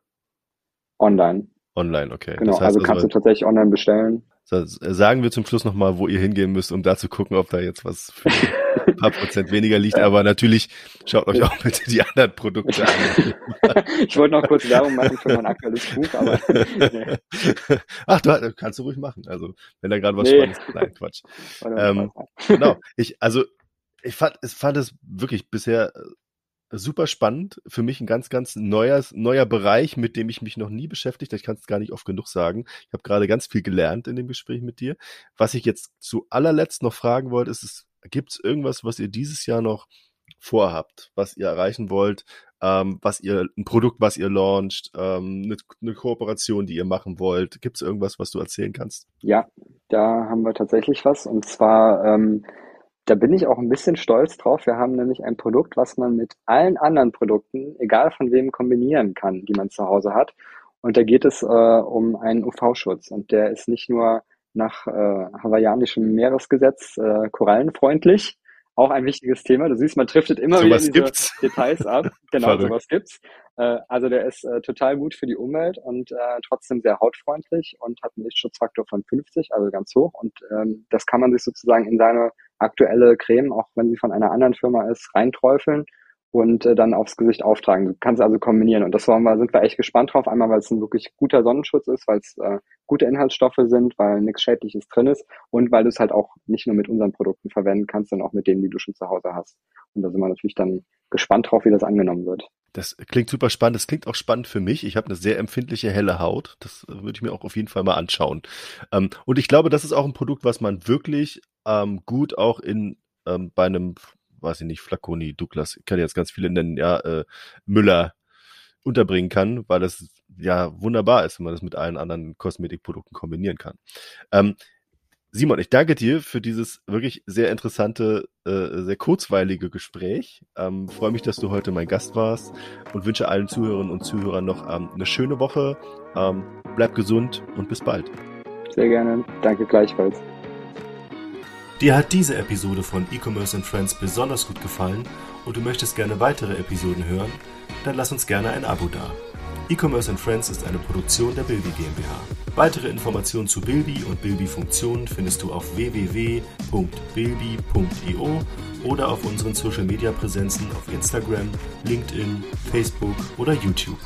Speaker 2: Online.
Speaker 1: Online, okay.
Speaker 2: Genau, das heißt also kannst also, du tatsächlich online bestellen.
Speaker 1: Sagen wir zum Schluss nochmal, wo ihr hingehen müsst, um da zu gucken, ob da jetzt was für ein paar Prozent weniger liegt. Aber natürlich schaut euch auch bitte die anderen Produkte
Speaker 2: an. ich wollte noch kurz Werbung machen für mein aktuelles Buch, aber. Nee.
Speaker 1: Ach, du kannst du ruhig machen. Also, wenn da gerade was nee. Spannendes Nein, Quatsch. Ähm, genau. Ich, also, ich fand, ich fand es wirklich bisher super spannend. Für mich ein ganz, ganz neuer, neuer Bereich, mit dem ich mich noch nie beschäftigt habe. Ich kann es gar nicht oft genug sagen. Ich habe gerade ganz viel gelernt in dem Gespräch mit dir. Was ich jetzt zu allerletzt noch fragen wollte, ist, gibt es irgendwas, was ihr dieses Jahr noch vorhabt, was ihr erreichen wollt, ähm, was ihr, ein Produkt, was ihr launcht, ähm, eine, eine Kooperation, die ihr machen wollt? Gibt es irgendwas, was du erzählen kannst?
Speaker 2: Ja, da haben wir tatsächlich was. Und zwar ähm, da bin ich auch ein bisschen stolz drauf. Wir haben nämlich ein Produkt, was man mit allen anderen Produkten, egal von wem, kombinieren kann, die man zu Hause hat. Und da geht es äh, um einen UV-Schutz. Und der ist nicht nur nach äh, hawaiianischem Meeresgesetz äh, korallenfreundlich, auch ein wichtiges Thema. Du siehst, man driftet immer so wieder diese gibt's. Details ab. Genau, sowas gibt's. Äh, also der ist äh, total gut für die Umwelt und äh, trotzdem sehr hautfreundlich und hat einen Lichtschutzfaktor von 50, also ganz hoch. Und ähm, das kann man sich sozusagen in seine aktuelle Creme, auch wenn sie von einer anderen Firma ist, reinträufeln und äh, dann aufs Gesicht auftragen. Du kannst also kombinieren. Und das wollen wir, sind wir echt gespannt drauf. Einmal, weil es ein wirklich guter Sonnenschutz ist, weil es äh, gute Inhaltsstoffe sind, weil nichts Schädliches drin ist und weil du es halt auch nicht nur mit unseren Produkten verwenden kannst, sondern auch mit denen, die du schon zu Hause hast. Und da sind wir natürlich dann gespannt drauf, wie das angenommen wird.
Speaker 1: Das klingt super spannend. Das klingt auch spannend für mich. Ich habe eine sehr empfindliche helle Haut. Das würde ich mir auch auf jeden Fall mal anschauen. Ähm, und ich glaube, das ist auch ein Produkt, was man wirklich ähm, gut auch in ähm, bei einem weiß ich nicht, Flaconi, Douglas, ich kann jetzt ganz viele nennen, ja, äh, Müller unterbringen kann, weil das ja wunderbar ist, wenn man das mit allen anderen Kosmetikprodukten kombinieren kann. Ähm, Simon, ich danke dir für dieses wirklich sehr interessante, äh, sehr kurzweilige Gespräch. Ähm, freue mich, dass du heute mein Gast warst und wünsche allen Zuhörerinnen und Zuhörern noch ähm, eine schöne Woche. Ähm, bleib gesund und bis bald.
Speaker 2: Sehr gerne. Danke gleichfalls.
Speaker 1: Dir hat diese Episode von E-Commerce and Friends besonders gut gefallen und du möchtest gerne weitere Episoden hören? Dann lass uns gerne ein Abo da. E-Commerce and Friends ist eine Produktion der Bilby GmbH. Weitere Informationen zu Bilby und Bilby Funktionen findest du auf www.bilby.io oder auf unseren Social Media Präsenzen auf Instagram, LinkedIn, Facebook oder YouTube.